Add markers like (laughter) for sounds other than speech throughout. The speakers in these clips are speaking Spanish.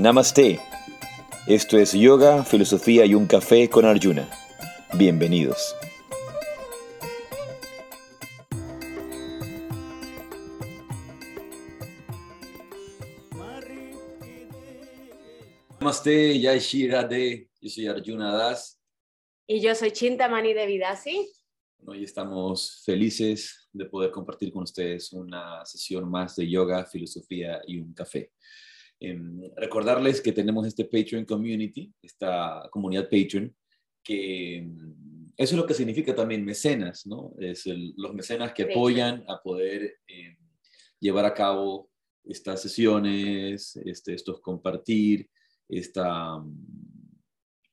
Namaste. Esto es Yoga, Filosofía y un Café con Arjuna. Bienvenidos. Namaste, Jai. Yo soy Arjuna Das. Y yo soy Chintamani de Vidasi. Hoy estamos felices de poder compartir con ustedes una sesión más de yoga, filosofía y un café. Em, recordarles que tenemos este Patreon Community, esta comunidad Patreon, que em, eso es lo que significa también mecenas, ¿no? Es los mecenas que apoyan a poder em, llevar a cabo estas sesiones, este, estos compartir, esta,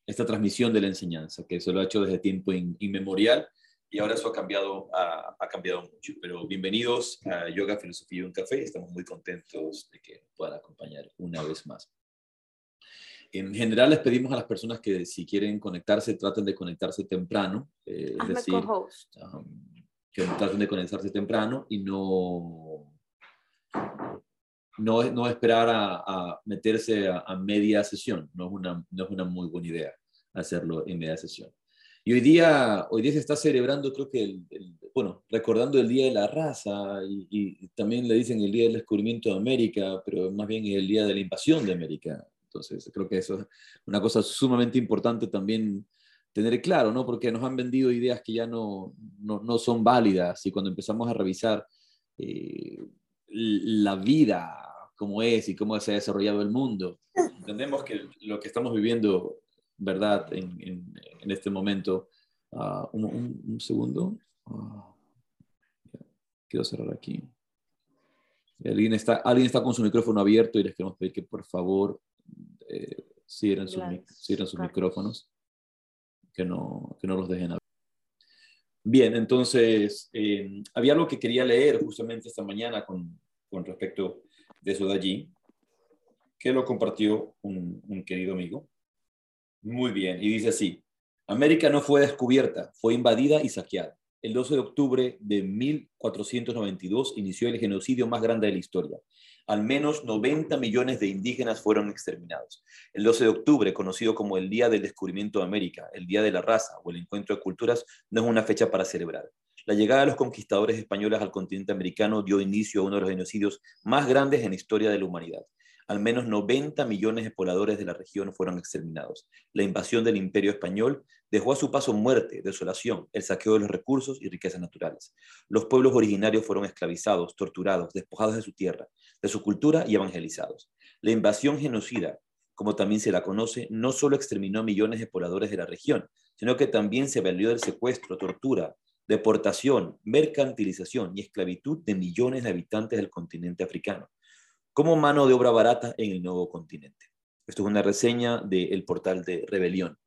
esta transmisión de la enseñanza, que se lo ha hecho desde tiempo inmemorial y ahora eso ha cambiado, ha, ha, cambiado mucho. Pero bienvenidos a Yoga, Filosofía y un Café. Estamos muy contentos de que puedan acompañar una vez más. En general les pedimos a las personas que si quieren conectarse, traten de conectarse temprano. Eh, es decir, um, que traten de conectarse temprano y no, no, no esperar a, meterse a, media sesión. No es, una, no es una muy buena idea hacerlo en media sesión. Y hoy día, hoy día se está celebrando, creo que, el, bueno, recordando el Día de la Raza y, también le dicen el Día del Descubrimiento de América, pero más bien el Día de la Invasión de América. Entonces, creo que eso es una cosa sumamente importante también tener claro, ¿no? Porque nos han vendido ideas que ya no, no, no son válidas y cuando empezamos a revisar eh, la vida, cómo es y cómo se ha desarrollado el mundo, entendemos que lo que estamos viviendo ¿verdad? En, en, este momento. Uh, un, un, segundo. Uh, quiero cerrar aquí. Alguien está, alguien está con su micrófono abierto y les queremos pedir que por favor eh, cierren, sus, cierren sus micrófonos, que no, que no los dejen abrir. Bien, entonces, eh, había algo que quería leer justamente esta mañana con, con respecto de eso de allí, que lo compartió un, un querido amigo. Muy bien, y dice así, América no fue descubierta, fue invadida y saqueada. El 12 de octubre de 1492 inició el genocidio más grande de la historia. Al menos 90 millones de indígenas fueron exterminados. El 12 de octubre, conocido como el Día del Descubrimiento de América, el Día de la Raza o el Encuentro de Culturas, no es una fecha para celebrar. La llegada de los conquistadores españoles al continente americano dio inicio a uno de los genocidios más grandes en la historia de la humanidad al menos 90 millones de pobladores de la región fueron exterminados. La invasión del imperio español dejó a su paso muerte, desolación, el saqueo de los recursos y riquezas naturales. Los pueblos originarios fueron esclavizados, torturados, despojados de su tierra, de su cultura y evangelizados. La invasión genocida, como también se la conoce, no solo exterminó millones de pobladores de la región, sino que también se valió del secuestro, tortura, deportación, mercantilización y esclavitud de millones de habitantes del continente africano como mano de obra barata en el nuevo continente. Esto es una reseña del portal de Rebelión,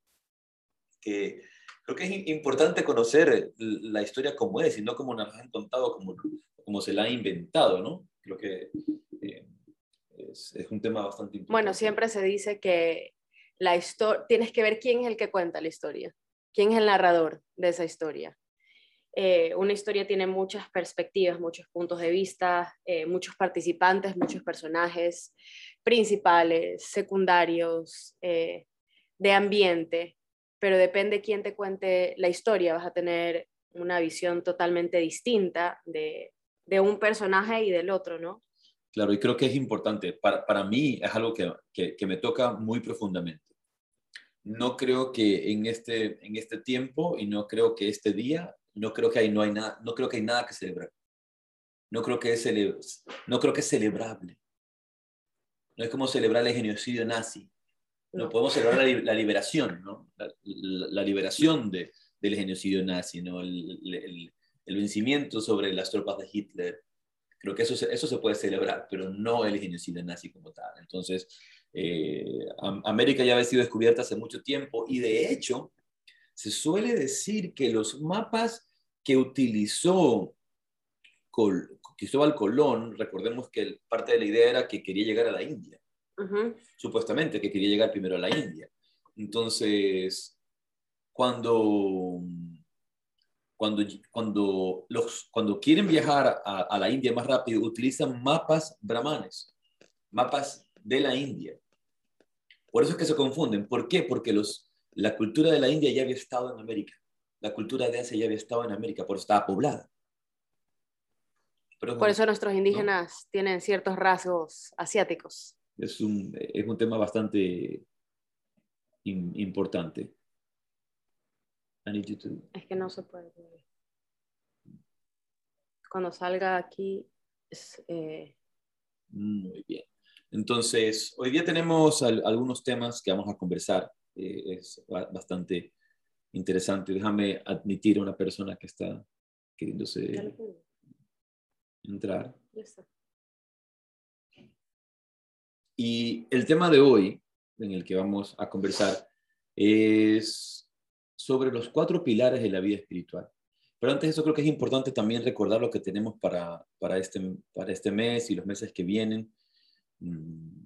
que creo que es importante conocer la historia como es y no como nos han contado, como, como se la ha inventado, ¿no? Creo que eh, es, es, un tema bastante importante. Bueno, siempre se dice que la historia, tienes que ver quién es el que cuenta la historia, quién es el narrador de esa historia. Eh, una historia tiene muchas perspectivas, muchos puntos de vista, eh, muchos participantes, muchos personajes principales, secundarios, eh, de ambiente, pero depende quién te cuente la historia, vas a tener una visión totalmente distinta de, un personaje y del otro, ¿no? Claro, y creo que es importante. Para, mí es algo que, que, me toca muy profundamente. No creo que en este, en este tiempo y no creo que este día no creo que hay, no hay nada, no creo que hay nada que celebrar. No creo que es, no creo que es celebrable. No es como celebrar el genocidio nazi. No, podemos celebrar la, liberación, ¿no? La, liberación de, del genocidio nazi, ¿no? El, vencimiento sobre las tropas de Hitler. Creo que eso, eso se puede celebrar, pero no el genocidio nazi como tal. Entonces, eh, América ya había sido descubierta hace mucho tiempo y de hecho, se suele decir que los mapas que utilizó Cristóbal Colón, recordemos que parte de la idea era que quería llegar a la India, supuestamente que quería llegar primero a la India. Entonces, cuando, cuando, cuando, los, cuando quieren viajar a, a la India más rápido, utilizan mapas brahmanes, mapas de la India. Por eso es que se confunden. ¿Por qué? Porque los, la cultura de la India ya había estado en América. La cultura de Asia ya había estado en América, por eso estaba poblada. por eso nuestros indígenas tienen ciertos rasgos asiáticos. Es un, es un tema bastante importante. Es que no se puede. Cuando salga aquí. Eh, Muy bien. Entonces, hoy día tenemos algunos temas que vamos a conversar. Eh, es bastante interesante. Déjame admitir a una persona que está queriéndose entrar. Y el tema de hoy, en el que vamos a conversar, es sobre los cuatro pilares de la vida espiritual. Pero antes de eso creo que es importante también recordar lo que tenemos para, para, este, para este mes y los meses que vienen. Mm,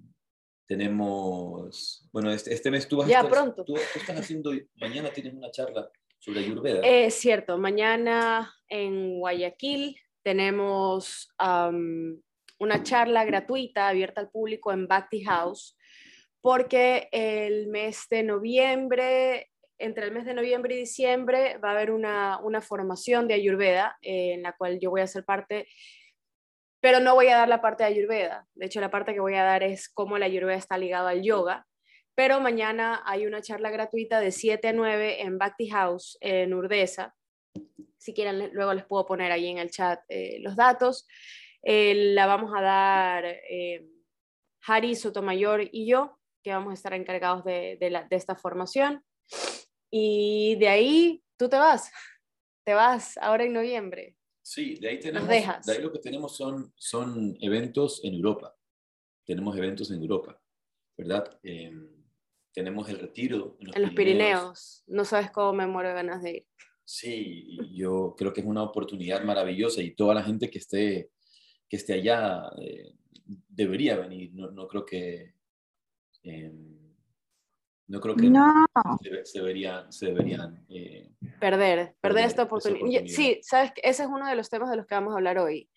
tenemos, bueno, este, este, mes tú vas ya, pronto. Tú, estás haciendo, mañana tienes una charla sobre Ayurveda. Es cierto, mañana en Guayaquil tenemos una charla gratuita abierta al público en Bhakti House porque el mes de noviembre entre el mes de noviembre y diciembre va a haber una, formación de Ayurveda eh, en la cual yo voy a ser parte, pero no voy a dar la parte de Ayurveda. De hecho, la parte que voy a dar es cómo la Ayurveda está ligado al yoga. Pero mañana hay una charla gratuita de 7 a 9 en Bhakti House, en Urdesa. Si quieren, luego les puedo poner ahí en el chat eh, los datos. Eh, la vamos a dar Harry Sotomayor y yo, que vamos a estar encargados de, de esta formación. Y de ahí tú te vas, te vas ahora en noviembre. Sí, de ahí tenemos, de ahí lo que tenemos son, son eventos en Europa. Tenemos eventos en Europa, ¿verdad? Em, tenemos el retiro en los, Pirineos. No sabes cómo me muero de ganas de ir. Sí, yo creo que es una oportunidad maravillosa y toda la gente que esté, que esté allá eh, debería venir. No, no creo que... Em, no creo que Se, deberían, se deberían eh, perder, perder, esta oportunidad. Sí, sabes que ese es uno de los temas de los que vamos a hablar hoy.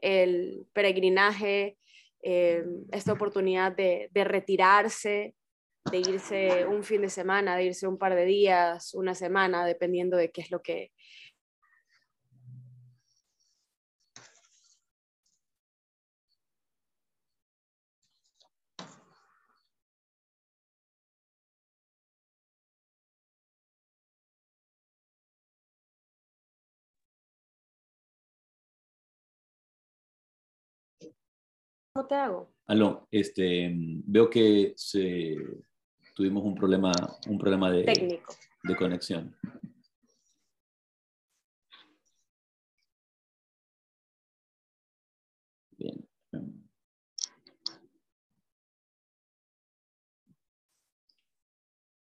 El peregrinaje, eh, esta oportunidad de, de retirarse, de irse un fin de semana, de irse un par de días, una semana, dependiendo de qué es lo que, ¿Cómo te hago? Aló, este, veo que se, tuvimos un problema, un problema de, Técnico. de conexión. Bien.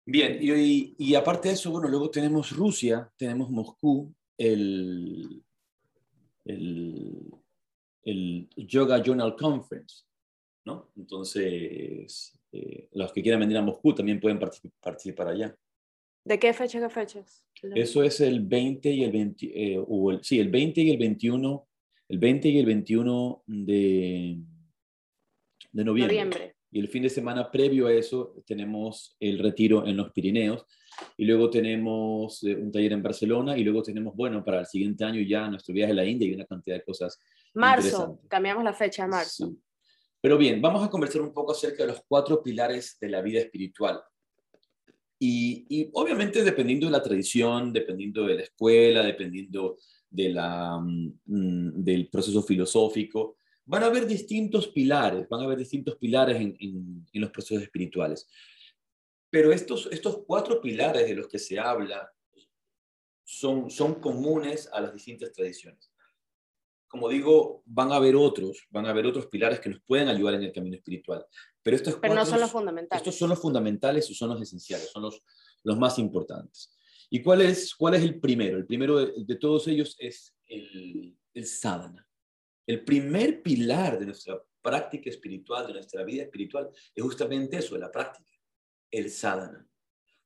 Bien, y, y, aparte de eso, bueno, luego tenemos Rusia, tenemos Moscú, el, el el Yoga Journal Conference, ¿no? Entonces, eh, los que quieran venir a Moscú también pueden participar allá. ¿De qué fecha, qué fechas? Eso es el 20 y el 20, eh, o el, sí, el 20 y el 21, el 20 y el 21 de, de noviembre. noviembre. Y el fin de semana previo a eso tenemos el retiro en los Pirineos y luego tenemos eh, un taller en Barcelona y luego tenemos, bueno, para el siguiente año ya nuestro viaje a la India y una cantidad de cosas. Marzo, cambiamos la fecha a marzo. Pero bien, vamos a conversar un poco acerca de los cuatro pilares de la vida espiritual. Y, y obviamente dependiendo de la tradición, dependiendo de la escuela, dependiendo de la, mm, del proceso filosófico, van a haber distintos pilares, van a haber distintos pilares en, en, en los procesos espirituales. Pero estos, estos cuatro pilares de los que se habla son, son comunes a las distintas tradiciones. Como digo, van a haber otros, van a haber otros pilares que nos pueden ayudar en el camino espiritual. Pero, estos pero no son los fundamentales. Estos son los fundamentales y son los esenciales, son los, los más importantes. ¿Y cuál es, cuál es el primero? El primero de, todos ellos es el, el sadhana. El primer pilar de nuestra práctica espiritual, de nuestra vida espiritual, es justamente eso, la práctica el sadhana.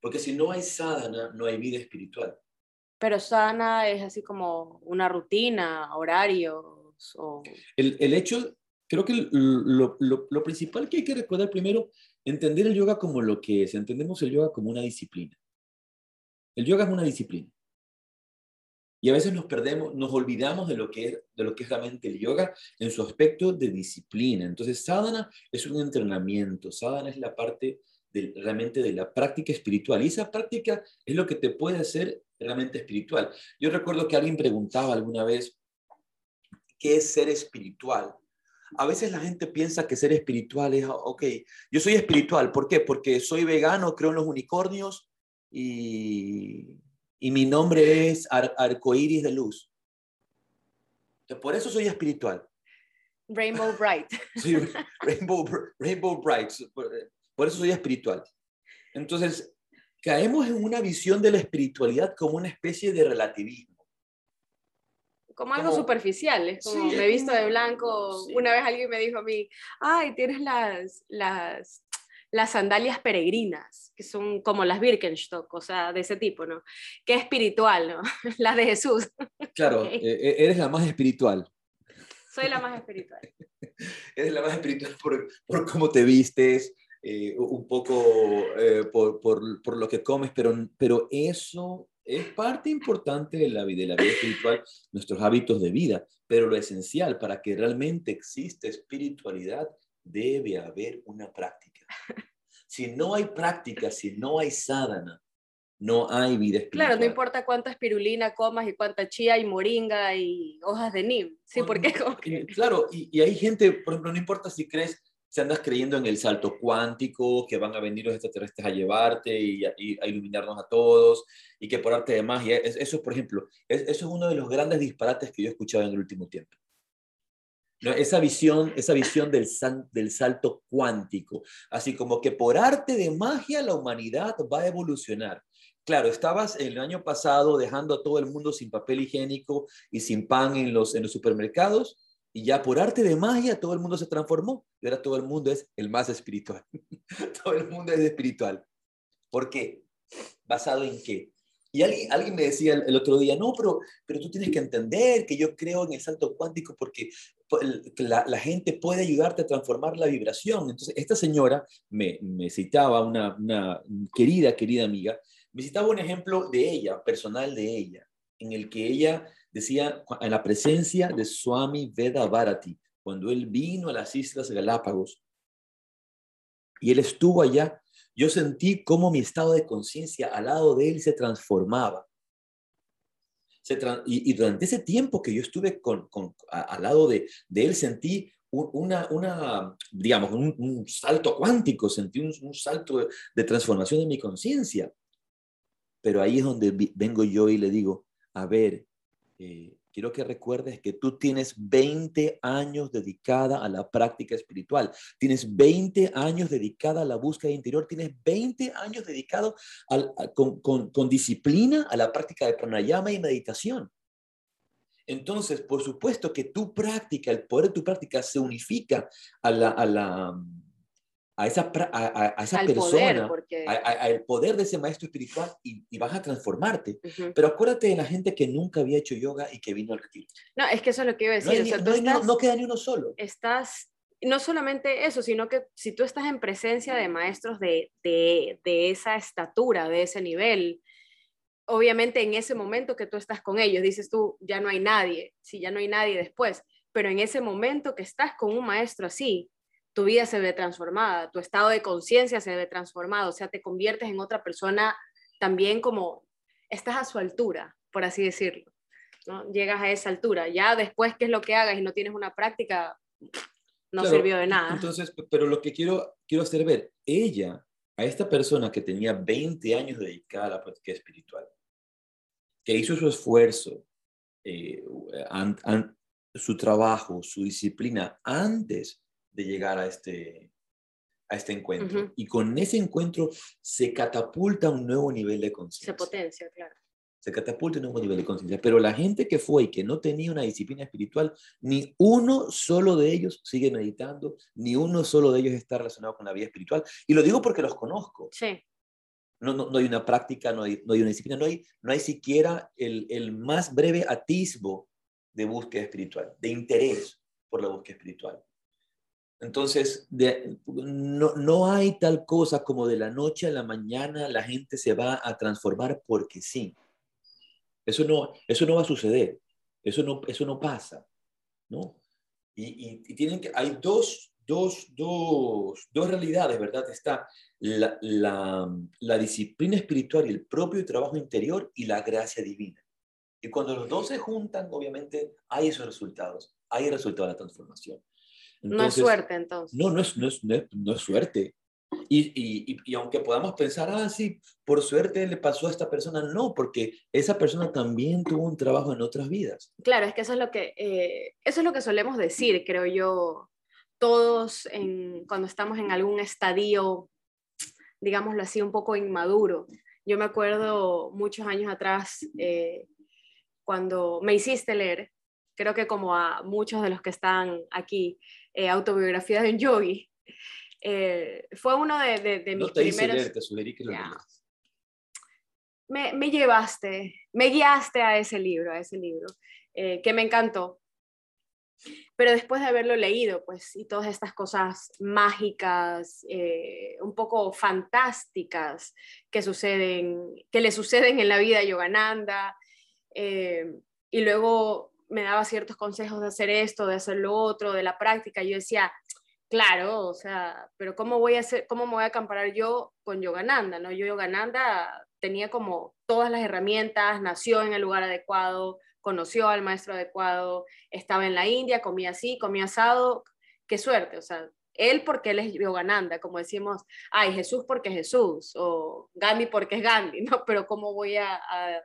Porque si no hay sadhana, no hay vida espiritual. Pero sadhana es así como una rutina, horarios. O... El, el hecho, creo que lo, lo, lo, principal que hay que recordar primero entender el yoga como lo que es, entendemos el yoga como una disciplina. El yoga es una disciplina. Y a veces nos perdemos, nos olvidamos de lo que es, de lo que es realmente el yoga en su aspecto de disciplina. Entonces, sadhana es un entrenamiento, sadhana es la parte de, realmente de la práctica espiritual. Y esa práctica es lo que te puede hacer realmente espiritual. Yo recuerdo que alguien preguntaba alguna vez, ¿qué es ser espiritual? A veces la gente piensa que ser espiritual es, ok, yo soy espiritual, ¿por qué? Porque soy vegano, creo en los unicornios y y mi nombre es arcoíris de luz. Por eso soy espiritual. Rainbow Bright. (laughs) Sí, Rainbow, Rainbow Bright. Por, eso soy espiritual. Entonces, caemos en una visión de la espiritualidad como una especie de relativismo. Como algo superficial, es como me he visto de blanco. Una vez alguien me dijo a mí, ay, tienes las, las las sandalias peregrinas, que son como las Birkenstock, o sea, de ese tipo, ¿no? Que espiritual, ¿no? (laughs) Las de Jesús. (laughs) Claro, e, e, eres la más espiritual. Soy la más espiritual. (laughs) eres la más espiritual por, por cómo te vistes, eh, un poco eh, por, por, por, lo que comes, pero, pero eso es parte importante de la vida, de la vida espiritual, nuestros hábitos de vida, pero lo esencial para que realmente exista espiritualidad debe haber una práctica. Si no hay práctica, si no hay sadhana, no hay vida espiritual. Claro, no importa cuánta espirulina comas y cuánta chía y moringa y hojas de nim. Sí, porque Claro, y, hay gente, por ejemplo, no importa si crees, si andas creyendo en el salto cuántico, que van a venir los extraterrestres a llevarte y a, iluminarnos a todos, y que por arte de magia, eso, por ejemplo, eso es uno de los grandes disparates que yo he escuchado en el último tiempo. Esa visión, esa visión del, del salto cuántico, así como que por arte de magia la humanidad va a evolucionar. Claro, estabas el año pasado dejando a todo el mundo sin papel higiénico y sin pan en los, en los supermercados y ya por arte de magia todo el mundo se transformó y ahora todo el mundo es el más espiritual. (laughs) todo el mundo es espiritual. ¿Por qué? ¿Basado en qué? Y alguien, alguien me decía el, otro día, no, pero, pero tú tienes que entender que yo creo en el salto cuántico porque la, la, gente puede ayudarte a transformar la vibración. Entonces, esta señora me, me citaba, una, una, querida, querida amiga, me citaba un ejemplo de ella, personal de ella, en el que ella decía, en la presencia de Swami Veda Bharati, cuando él vino a las Islas Galápagos, y él estuvo allá, yo sentí cómo mi estado de conciencia al lado de él se transformaba y, durante ese tiempo que yo estuve con, al lado de, de, él, sentí una, una digamos, un, salto cuántico, sentí un, salto de, transformación de mi conciencia. Pero ahí es donde vengo yo y le digo, a ver, eh, quiero que recuerdes que tú tienes 20 años dedicada a la práctica espiritual, tienes 20 años dedicada a la búsqueda interior, tienes 20 años dedicado con, disciplina a la práctica de pranayama y meditación. Entonces, por supuesto que tu práctica, el poder de tu práctica se unifica a la, esa, a, esa persona, al poder de ese maestro espiritual y, vas a transformarte. Pero acuérdate de la gente que nunca había hecho yoga y que vino al retiro. No, es que eso es lo que iba a decir. No, queda ni uno solo. Estás, no solamente eso, sino que si tú estás en presencia de maestros de, de, de esa estatura, de ese nivel, obviamente en ese momento que tú estás con ellos, dices tú, ya no hay nadie, si ya no hay nadie después, pero en ese momento que estás con un maestro así, tu vida se ve transformada, tu estado de conciencia se ve transformado, o sea, te conviertes en otra persona también como estás a su altura, por así decirlo. ¿no? Llegas a esa altura. Ya después, ¿qué es lo que hagas y no tienes una práctica? No sirvió de nada. Entonces, pero lo que quiero, quiero hacer ver, ella, a esta persona que tenía 20 años dedicada a la práctica espiritual, que hizo su esfuerzo, eh, su trabajo, su disciplina antes de llegar a este, a este encuentro. Y con ese encuentro se catapulta un nuevo nivel de conciencia. Se potencia, claro. Se catapulta un nuevo nivel de conciencia. Pero la gente que fue y que no tenía una disciplina espiritual, ni uno solo de ellos sigue meditando, ni uno solo de ellos está relacionado con la vida espiritual. Y lo digo porque los conozco. Sí. No, no, no hay una práctica, no hay, no hay una disciplina, no hay, no hay siquiera el, el más breve atisbo de búsqueda espiritual, de interés por la búsqueda espiritual. Entonces, no, no hay tal cosa como de la noche a la mañana la gente se va a transformar porque sí. Eso no, eso no va a suceder. Eso no, eso no pasa. ¿no? Y, y, tienen que, hay dos, dos, dos, dos realidades, ¿verdad? Está la, la, la, disciplina espiritual y el propio trabajo interior y la gracia divina. Y cuando los dos se juntan, obviamente hay esos resultados, hay el resultado de la transformación no es suerte entonces. No, no es, no es, no es, suerte. Y, y, y, aunque podamos pensar, ah, sí, por suerte le pasó a esta persona, no, porque esa persona también tuvo un trabajo en otras vidas. Claro, es que eso es lo que, eh, eso es lo que solemos decir, creo yo, todos en, cuando estamos en algún estadio, digámoslo así, un poco inmaduro. Yo me acuerdo muchos años atrás, eh, cuando me hiciste leer, creo que como a muchos de los que están aquí, eh, autobiografía de un yogi. Eh, fue uno de, de, de mis primeros... te sugerí que lo me, me, llevaste, me guiaste a ese libro, a ese libro, eh, que me encantó. Pero después de haberlo leído, pues, y todas estas cosas mágicas, un poco fantásticas que suceden, que le suceden en la vida a Yogananda, y luego me daba ciertos consejos de hacer esto, de hacer lo otro, de la práctica. Yo decía, claro, o sea, pero ¿cómo voy a hacer, cómo me voy a comparar yo con Yogananda? ¿no? Yo Yogananda tenía como todas las herramientas, nació en el lugar adecuado, conoció al maestro adecuado, estaba en la India, comía así, comía asado, qué suerte, o sea, él porque él es Yogananda, como decimos, ay, Jesús porque es Jesús, o Gandhi porque es Gandhi, ¿no? Pero ¿cómo voy a a,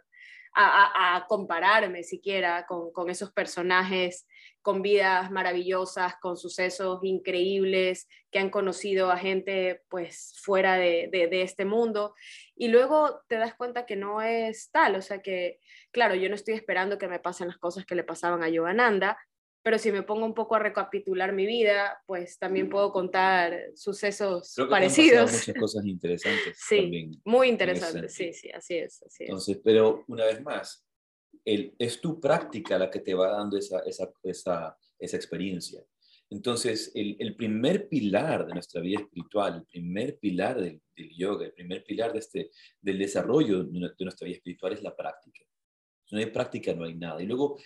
compararme siquiera con, con, esos personajes con vidas maravillosas, con sucesos increíbles, que han conocido a gente pues fuera de, de, este mundo. Y luego te das cuenta que no es tal, o sea que, claro, yo no estoy esperando que me pasen las cosas que le pasaban a Yogananda, pero si me pongo un poco a recapitular mi vida, pues también puedo contar sucesos parecidos. muchas cosas interesantes. (laughs) sí, muy interesantes, sí, sí, así es, así es. Entonces, pero una vez más, el, es tu práctica la que te va dando esa, esa, esa, esa experiencia. Entonces, el, el, primer pilar de nuestra vida espiritual, el primer pilar del, del, yoga, el primer pilar de este, del desarrollo de nuestra vida espiritual es la práctica. Si no hay práctica, no hay nada. Y luego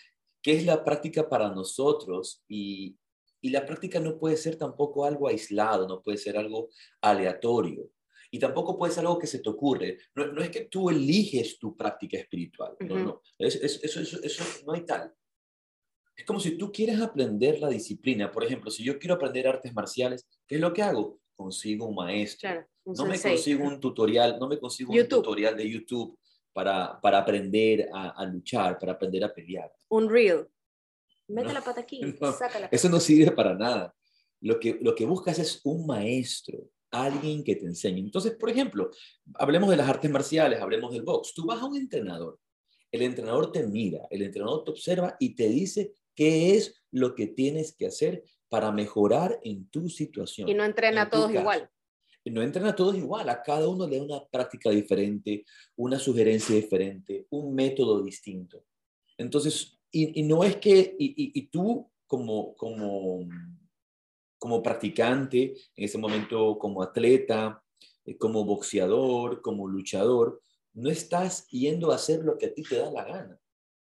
qué es la práctica para nosotros y, y la práctica no puede ser tampoco algo aislado, no puede ser algo aleatorio. Y tampoco puede ser algo que se te ocurre. No, no es que tú eliges tu práctica espiritual. No, no. Es, eso, eso, eso, no hay tal. Es como si tú quieres aprender la disciplina. Por ejemplo, si yo quiero aprender artes marciales, ¿qué es lo que hago? Consigo un maestro. no me consigo un tutorial, no me consigo un tutorial de YouTube para, para aprender a, a, luchar, para aprender a pelear. Un reel. Mete la pata aquí, (laughs) Eso no sirve para nada. Lo que, lo que buscas es un maestro, alguien que te enseñe. Entonces, por ejemplo, hablemos de las artes marciales, hablemos del box. Tú vas a un entrenador, el entrenador te mira, el entrenador te observa y te dice qué es lo que tienes que hacer para mejorar en tu situación. Y no entrena a todos igual no entran a todos igual, a cada uno le da una práctica diferente, una sugerencia diferente, un método distinto. Entonces, y, no es que, y, tú como, como, como practicante, en ese momento como atleta, eh, como boxeador, como luchador, no estás yendo a hacer lo que a ti te da la gana.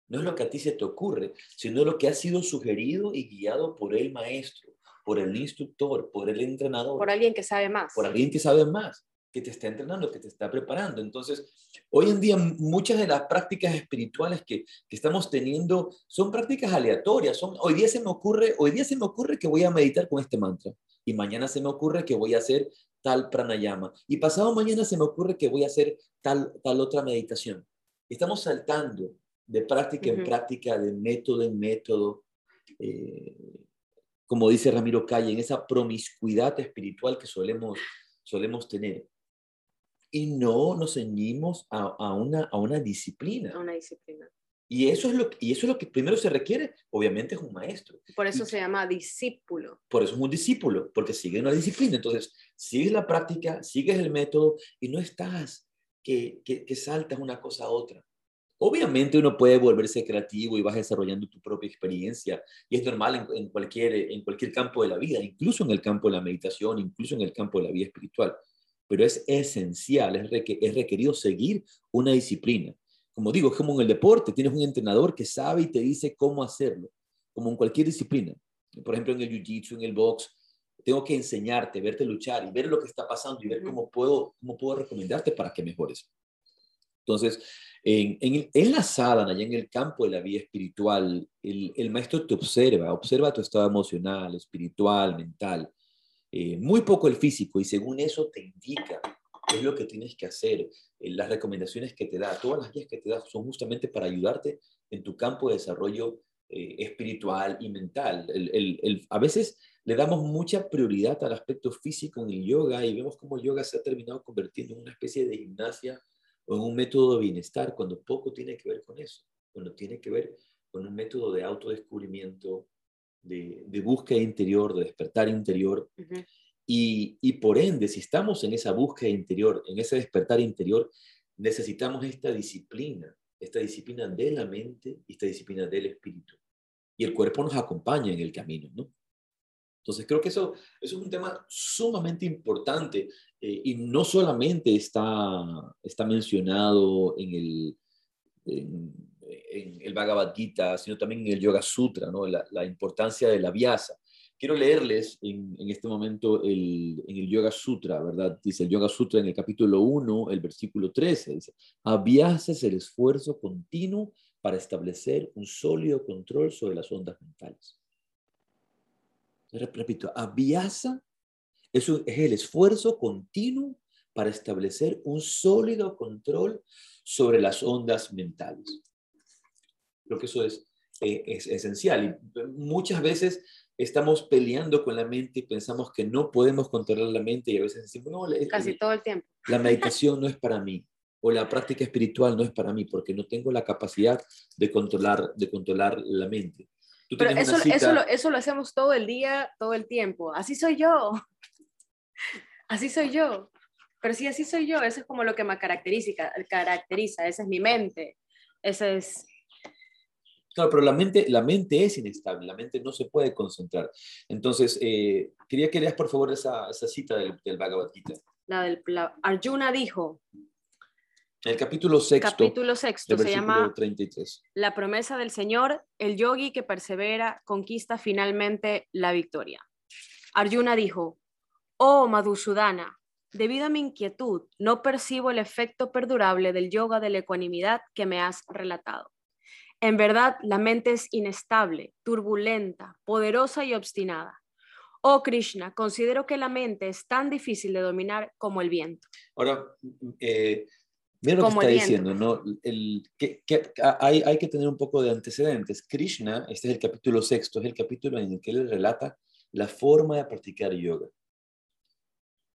No es lo que a ti se te ocurre, sino lo que ha sido sugerido y guiado por el maestro por el instructor, por el entrenador. Por alguien que sabe más. Por alguien que sabe más, que te está entrenando, que te está preparando. Entonces, hoy en día muchas de las prácticas espirituales que, que estamos teniendo son prácticas aleatorias. Son, hoy, día se me ocurre, hoy día se me ocurre que voy a meditar con este mantra y mañana se me ocurre que voy a hacer tal pranayama y pasado mañana se me ocurre que voy a hacer tal, tal otra meditación. Estamos saltando de práctica en práctica, de método en método. Eh, como dice Ramiro Calle, en esa promiscuidad espiritual que solemos, solemos tener. Y no nos ceñimos a, una, a una disciplina. una disciplina. Y eso, es lo, y eso es lo que primero se requiere, obviamente es un maestro. Por eso se llama discípulo. Por eso es un discípulo, porque sigue una disciplina. Entonces, sigues la práctica, sigues el método y no estás que, que, que saltas una cosa a otra. Obviamente uno puede volverse creativo y vas desarrollando tu propia experiencia y es normal en, cualquier, en cualquier campo de la vida, incluso en el campo de la meditación, incluso en el campo de la vida espiritual. Pero es esencial, es, es requerido seguir una disciplina. Como digo, es como en el deporte, tienes un entrenador que sabe y te dice cómo hacerlo, como en cualquier disciplina. Por ejemplo, en el jiu-jitsu, en el box, tengo que enseñarte, verte luchar y ver lo que está pasando y ver cómo puedo, cómo puedo recomendarte para que mejores. Entonces, en, en, la sadhana, allá en el campo de la vida espiritual, el, el, maestro te observa, observa tu estado emocional, espiritual, mental, eh, muy poco el físico, y según eso te indica qué es lo que tienes que hacer, eh, las recomendaciones que te da, todas las guías que te da son justamente para ayudarte en tu campo de desarrollo eh, espiritual y mental. El, a veces le damos mucha prioridad al aspecto físico en el yoga y vemos cómo el yoga se ha terminado convirtiendo en una especie de gimnasia o en un método de bienestar, cuando poco tiene que ver con eso, cuando tiene que ver con un método de autodescubrimiento, de, de búsqueda interior, de despertar interior. y, y por ende, si estamos en esa búsqueda interior, en ese despertar interior, necesitamos esta disciplina, esta disciplina de la mente y esta disciplina del espíritu. Y el cuerpo nos acompaña en el camino, ¿no? Entonces creo que eso, eso es un tema sumamente importante eh, y no solamente está, está mencionado en el, en, el Bhagavad Gita, sino también en el Yoga Sutra, ¿no? la, importancia de la vyasa. Quiero leerles en, en este momento el, en el Yoga Sutra, ¿verdad? Dice el Yoga Sutra en el capítulo 1, el versículo 13, dice, Avyasa es el esfuerzo continuo para establecer un sólido control sobre las ondas mentales repito, aviasa es, es el esfuerzo continuo para establecer un sólido control sobre las ondas mentales. Creo que eso es, eh, es esencial. Y muchas veces estamos peleando con la mente y pensamos que no podemos controlar la mente y a veces decimos, no, casi todo el tiempo. (laughs) La meditación no es para mí o la práctica espiritual no es para mí porque no tengo la capacidad de controlar, de controlar la mente. Pero eso, eso, lo, eso lo hacemos todo el día, todo el tiempo. Así soy yo. Así soy yo. Pero sí, así soy yo. Eso es como lo que me caracteriza. caracteriza. Esa es mi mente. Ese es... Claro, pero la mente, la mente es inestable, la mente no se puede concentrar. Entonces, eh, quería que leas por favor esa, esa cita del, del Bhagavad Gita. La del, Arjuna dijo, el capítulo sexto. Capítulo sexto se llama 33. La promesa del Señor, el yogi que persevera conquista finalmente la victoria. Arjuna dijo, Oh Madhusudana, debido a mi inquietud, no percibo el efecto perdurable del yoga de la ecuanimidad que me has relatado. En verdad, la mente es inestable, turbulenta, poderosa y obstinada. Oh Krishna, considero que la mente es tan difícil de dominar como el viento. Ahora, eh, Mira lo que está diciendo, ¿no? El, que, hay, hay, que tener un poco de antecedentes. Krishna, este es el capítulo sexto, es el capítulo en el que él relata la forma de practicar yoga.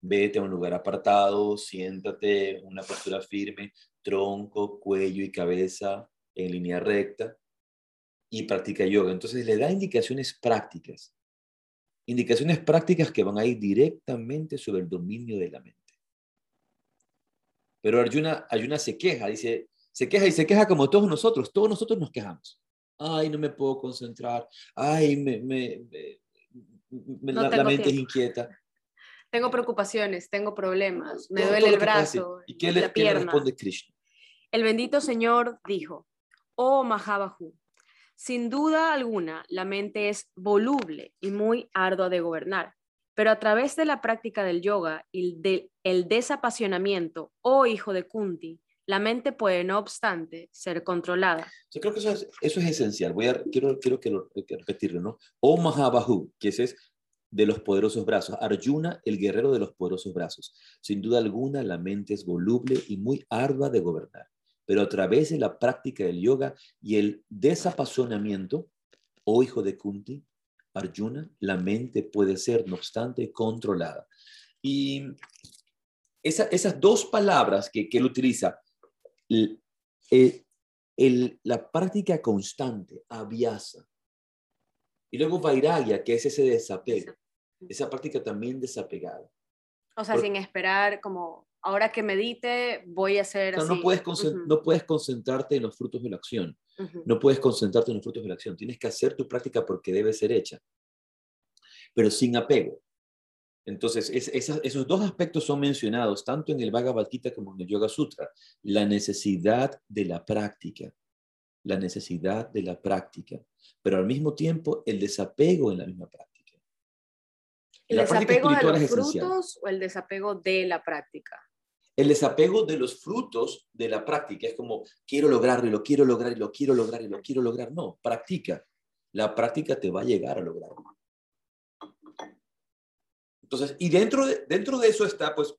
Vete a un lugar apartado, siéntate en una postura firme, tronco, cuello y cabeza en línea recta y practica yoga. Entonces le da indicaciones prácticas, indicaciones prácticas que van a ir directamente sobre el dominio de la mente. Pero Arjuna, Arjuna se queja, dice, se queja y se queja como todos nosotros, todos nosotros nos quejamos. Ay, no me puedo concentrar, ay, me, me, la, mente es inquieta. Tengo preocupaciones, tengo problemas, me duele el brazo, ¿Y qué le, la pierna. responde Krishna? El bendito Señor dijo, oh Mahabahu, sin duda alguna la mente es voluble y muy ardua de gobernar. Pero a través de la práctica del yoga y del desapasionamiento, oh hijo de Kunti, la mente puede, no obstante, ser controlada. Yo creo que eso es, eso es esencial. Voy a, quiero, quiero que, lo, repetirlo, ¿no? Oh Mahabahu, que ese es de los poderosos brazos. Arjuna, el guerrero de los poderosos brazos. Sin duda alguna, la mente es voluble y muy ardua de gobernar. Pero a través de la práctica del yoga y el desapasionamiento, oh hijo de Kunti, Arjuna, la mente puede ser, no obstante, controlada. Y esas dos palabras que, él utiliza, la práctica constante, aviasa, y luego vairagya, que es ese desapego, esa práctica también desapegada. O sea, sin esperar como ahora que medite voy a hacer así. No puedes, no puedes concentrarte en los frutos de la acción. No puedes concentrarte en los frutos de la acción. Tienes que hacer tu práctica porque debe ser hecha, pero sin apego. Entonces, esos dos aspectos son mencionados tanto en el Bhagavad Gita como en el Yoga Sutra. La necesidad de la práctica, la necesidad de la práctica, pero al mismo tiempo el desapego en la misma práctica. ¿El desapego de los frutos o el desapego de la práctica? El desapego de los frutos de la práctica es como quiero lograrlo y lo quiero lograr y lo quiero lograr y lo quiero lograr. No, practica. La práctica te va a llegar a lograrlo. Entonces, y dentro de, dentro de eso está, pues,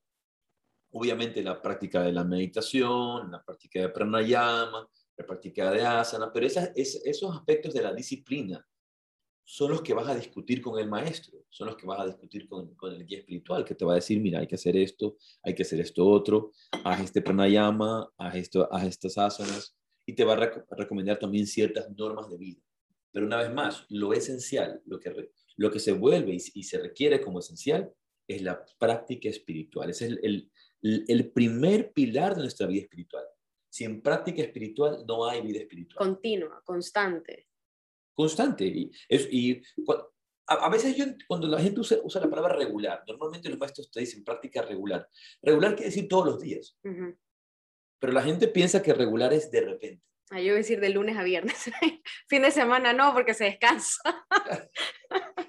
obviamente la práctica de la meditación, la práctica de pranayama, la práctica de asana, pero esas, esos aspectos de la disciplina son los que vas a discutir con el maestro, son los que vas a discutir con, con, el guía espiritual, que te va a decir, mira, hay que hacer esto, hay que hacer esto otro, haz este pranayama, haz, esto, haz estas asanas, y te va a recomendar también ciertas normas de vida. Pero una vez más, lo esencial, lo que, lo que se vuelve y, se requiere como esencial, es la práctica espiritual. Ese es el, el, el primer pilar de nuestra vida espiritual. Sin práctica espiritual no hay vida espiritual. Continua, constante constante. Y, es, y a, veces yo, cuando la gente usa, usa, la palabra regular, normalmente los maestros te dicen práctica regular. Regular quiere decir todos los días. Pero la gente piensa que regular es de repente. Ah, yo voy a decir de lunes a viernes. (laughs) fin de semana no, porque se descansa. (laughs)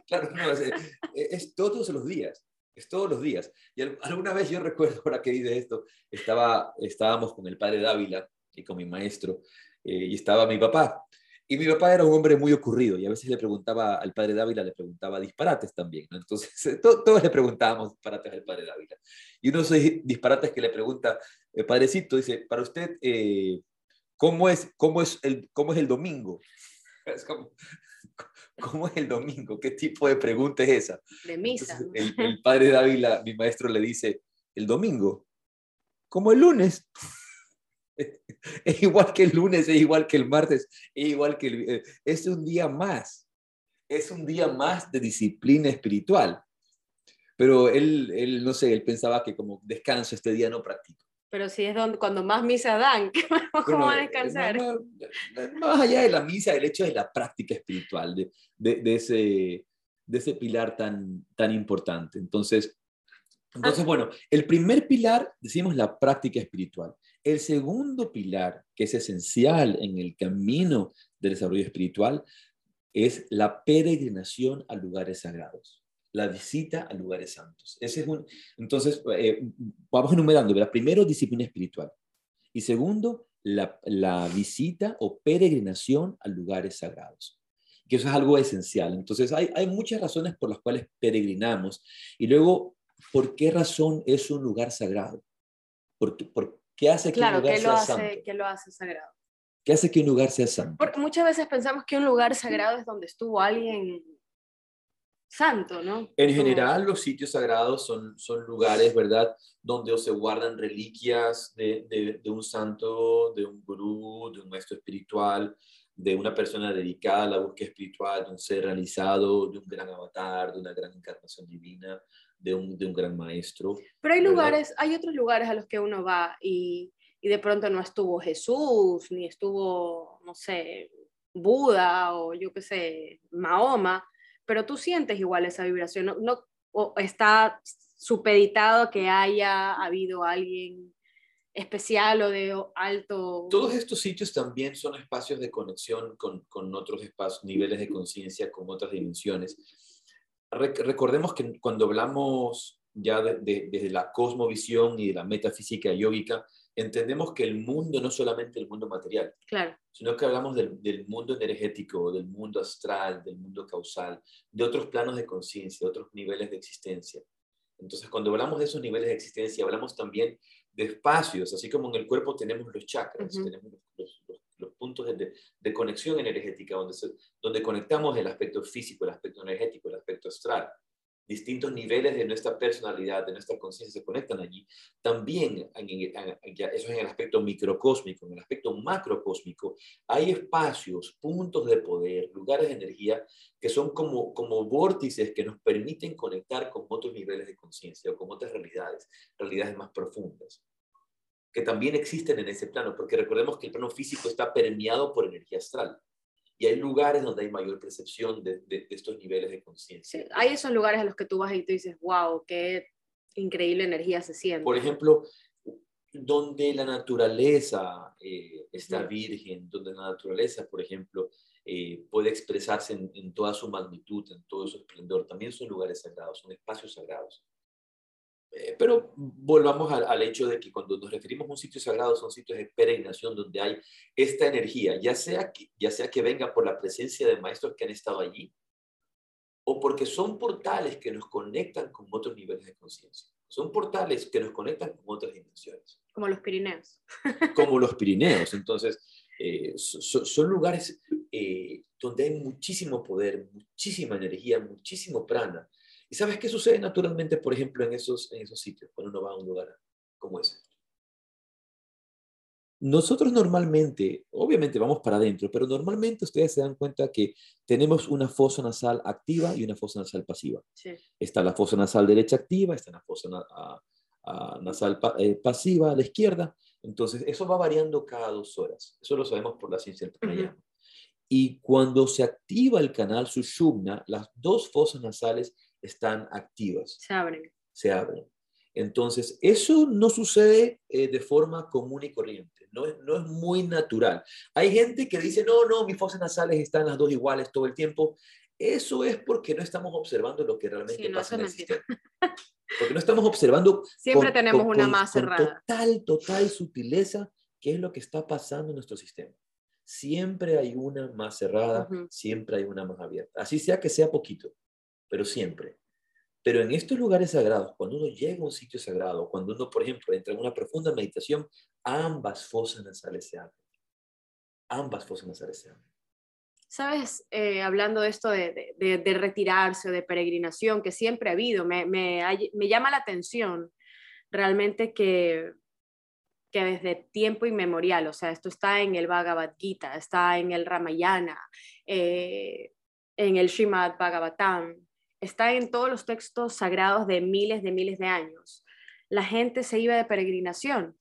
claro, no, es, todos los días. Es todos los días. Y alguna vez yo recuerdo, ahora que de esto, estaba, estábamos con el padre Dávila y con mi maestro, eh, y estaba mi papá. Y mi papá era un hombre muy ocurrido y a veces le preguntaba al padre Dávila, le preguntaba disparates también, ¿no? Entonces, (laughs) todos le preguntábamos disparates al padre Dávila. Y uno de esos disparates que le pregunta, el padrecito, dice, para usted, eh, ¿cómo, es, cómo, es el, ¿cómo es el domingo? (laughs) Es como, (laughs) ¿Cómo es el domingo? ¿Qué tipo de pregunta es esa? De misa. el, el padre Dávila, mi maestro, le dice, el domingo, como el lunes. (laughs) Es igual que el lunes, es igual que el martes, es igual que el... Eh, es un día más. Es un día más de disciplina espiritual. Pero él, él, no sé, él pensaba que como descanso este día no practico. Pero si es donde, cuando más misa dan, (laughs) ¿cómo va a descansar? más allá de la misa, el hecho de la práctica espiritual, de, de, de, ese, de ese pilar tan, tan importante. Entonces, entonces, bueno, el primer pilar, decimos la práctica espiritual. El segundo pilar, que es esencial en el camino del desarrollo espiritual, es la peregrinación a lugares sagrados, la visita a lugares santos. Ese es un, entonces, eh, vamos enumerando. Primero, disciplina espiritual. Y segundo, la, la visita o peregrinación a lugares sagrados que eso es algo esencial. Entonces, hay, hay muchas razones por las cuales peregrinamos. Y luego, ¿por qué razón es un lugar sagrado? ¿Por, por qué hace que un lugar sea lo hace, santo? ¿qué lo hace sagrado? ¿Qué hace que un lugar sea santo? Porque muchas veces pensamos que un lugar sagrado es donde estuvo alguien santo, ¿no? En general, los sitios sagrados son, son lugares, ¿verdad?, donde se guardan reliquias de, de, de un santo, de un gurú, de un maestro espiritual, de una persona dedicada a la búsqueda espiritual, de un ser realizado, de un gran avatar, de una gran encarnación divina, de un, de un gran maestro. Pero hay lugares, hay otros lugares a los que uno va y, y, de pronto no estuvo Jesús, ni estuvo, no sé, Buda o yo qué sé, Mahoma, pero tú sientes igual esa vibración, no, no o está supeditado que haya habido alguien especial o de alto. Todos estos sitios también son espacios de conexión con, con otros espacios, niveles de conciencia, con otras dimensiones. Recordemos que cuando hablamos ya desde de, la cosmovisión y de la metafísica yógica, entendemos que el mundo no es solamente el mundo material, claro. sino que hablamos del, del mundo energético, del mundo astral, del mundo causal, de otros planos de conciencia, de otros niveles de existencia. Entonces, cuando hablamos de esos niveles de existencia, hablamos también de espacios, así como en el cuerpo tenemos los chakras, tenemos los, los, puntos de, conexión energética, donde, donde conectamos el aspecto físico, el aspecto energético, el aspecto astral. distintos niveles de nuestra personalidad, de nuestra conciencia se conectan allí. También, eso es en el aspecto microcósmico, en el aspecto macrocósmico, hay espacios, puntos de poder, lugares de energía que son como, como vórtices que nos permiten conectar con otros niveles de conciencia o con otras realidades, realidades más profundas que también existen en ese plano, porque recordemos que el plano físico está permeado por energía astral. Y hay lugares donde hay mayor percepción de, estos niveles de conciencia. hay esos lugares a los que tú vas y tú dices, wow, qué increíble energía se siente. Por ejemplo, donde la naturaleza eh, está virgen, donde la naturaleza, por ejemplo, eh, puede expresarse en, en, toda su magnitud, en todo su esplendor, también son lugares sagrados, son espacios sagrados. Eh, pero volvamos al, hecho de que cuando nos referimos a un sitio sagrado son sitios de peregrinación donde hay esta energía, ya sea, que, ya sea que venga por la presencia de maestros que han estado allí o porque son portales que nos conectan con otros niveles de conciencia. Son portales que nos conectan con otras dimensiones. Como los Pirineos. (laughs) Como los Pirineos. Entonces, eh, son lugares eh, donde hay muchísimo poder, muchísima energía, muchísimo prana ¿Y sabes qué sucede naturalmente, por ejemplo, en esos, en esos sitios, cuando uno va a un lugar como ese? Nosotros normalmente, obviamente vamos para adentro, pero normalmente ustedes se dan cuenta que tenemos una fosa nasal activa y una fosa nasal pasiva. Está la fosa nasal derecha activa, está la fosa nasal eh, pasiva a la izquierda. Entonces, eso va variando cada dos horas. Eso lo sabemos por la ciencia del pranayama. Y cuando se activa el canal sushumna, las dos fosas nasales están activas. Se abren. Se abren. Entonces, eso no sucede eh, de forma común y corriente, no es, no es muy natural. Hay gente que dice, no, no, mis fosas nasales están las dos iguales todo el tiempo. Eso es porque no estamos observando lo que realmente pasa en el sistema. Porque no estamos observando. Siempre tenemos una más cerrada. total, total sutileza qué es lo que está pasando en nuestro sistema. Siempre hay una más cerrada, siempre hay una más abierta. Así sea que sea poquito pero siempre. Pero en estos lugares sagrados, cuando uno llega a un sitio sagrado, cuando uno, por ejemplo, entra en una profunda meditación, ambas fosas nasales se abren. Ambas fosas nasales se abren. Sabes, eh, hablando de esto de, de, retirarse o de peregrinación, que siempre ha habido, me, me, me llama la atención realmente que, que desde tiempo inmemorial, o sea, esto está en el Bhagavad Gita, está en el Ramayana, eh, en el Srimad Bhagavatam, está en todos los textos sagrados de miles de miles de años. La gente se iba de peregrinación.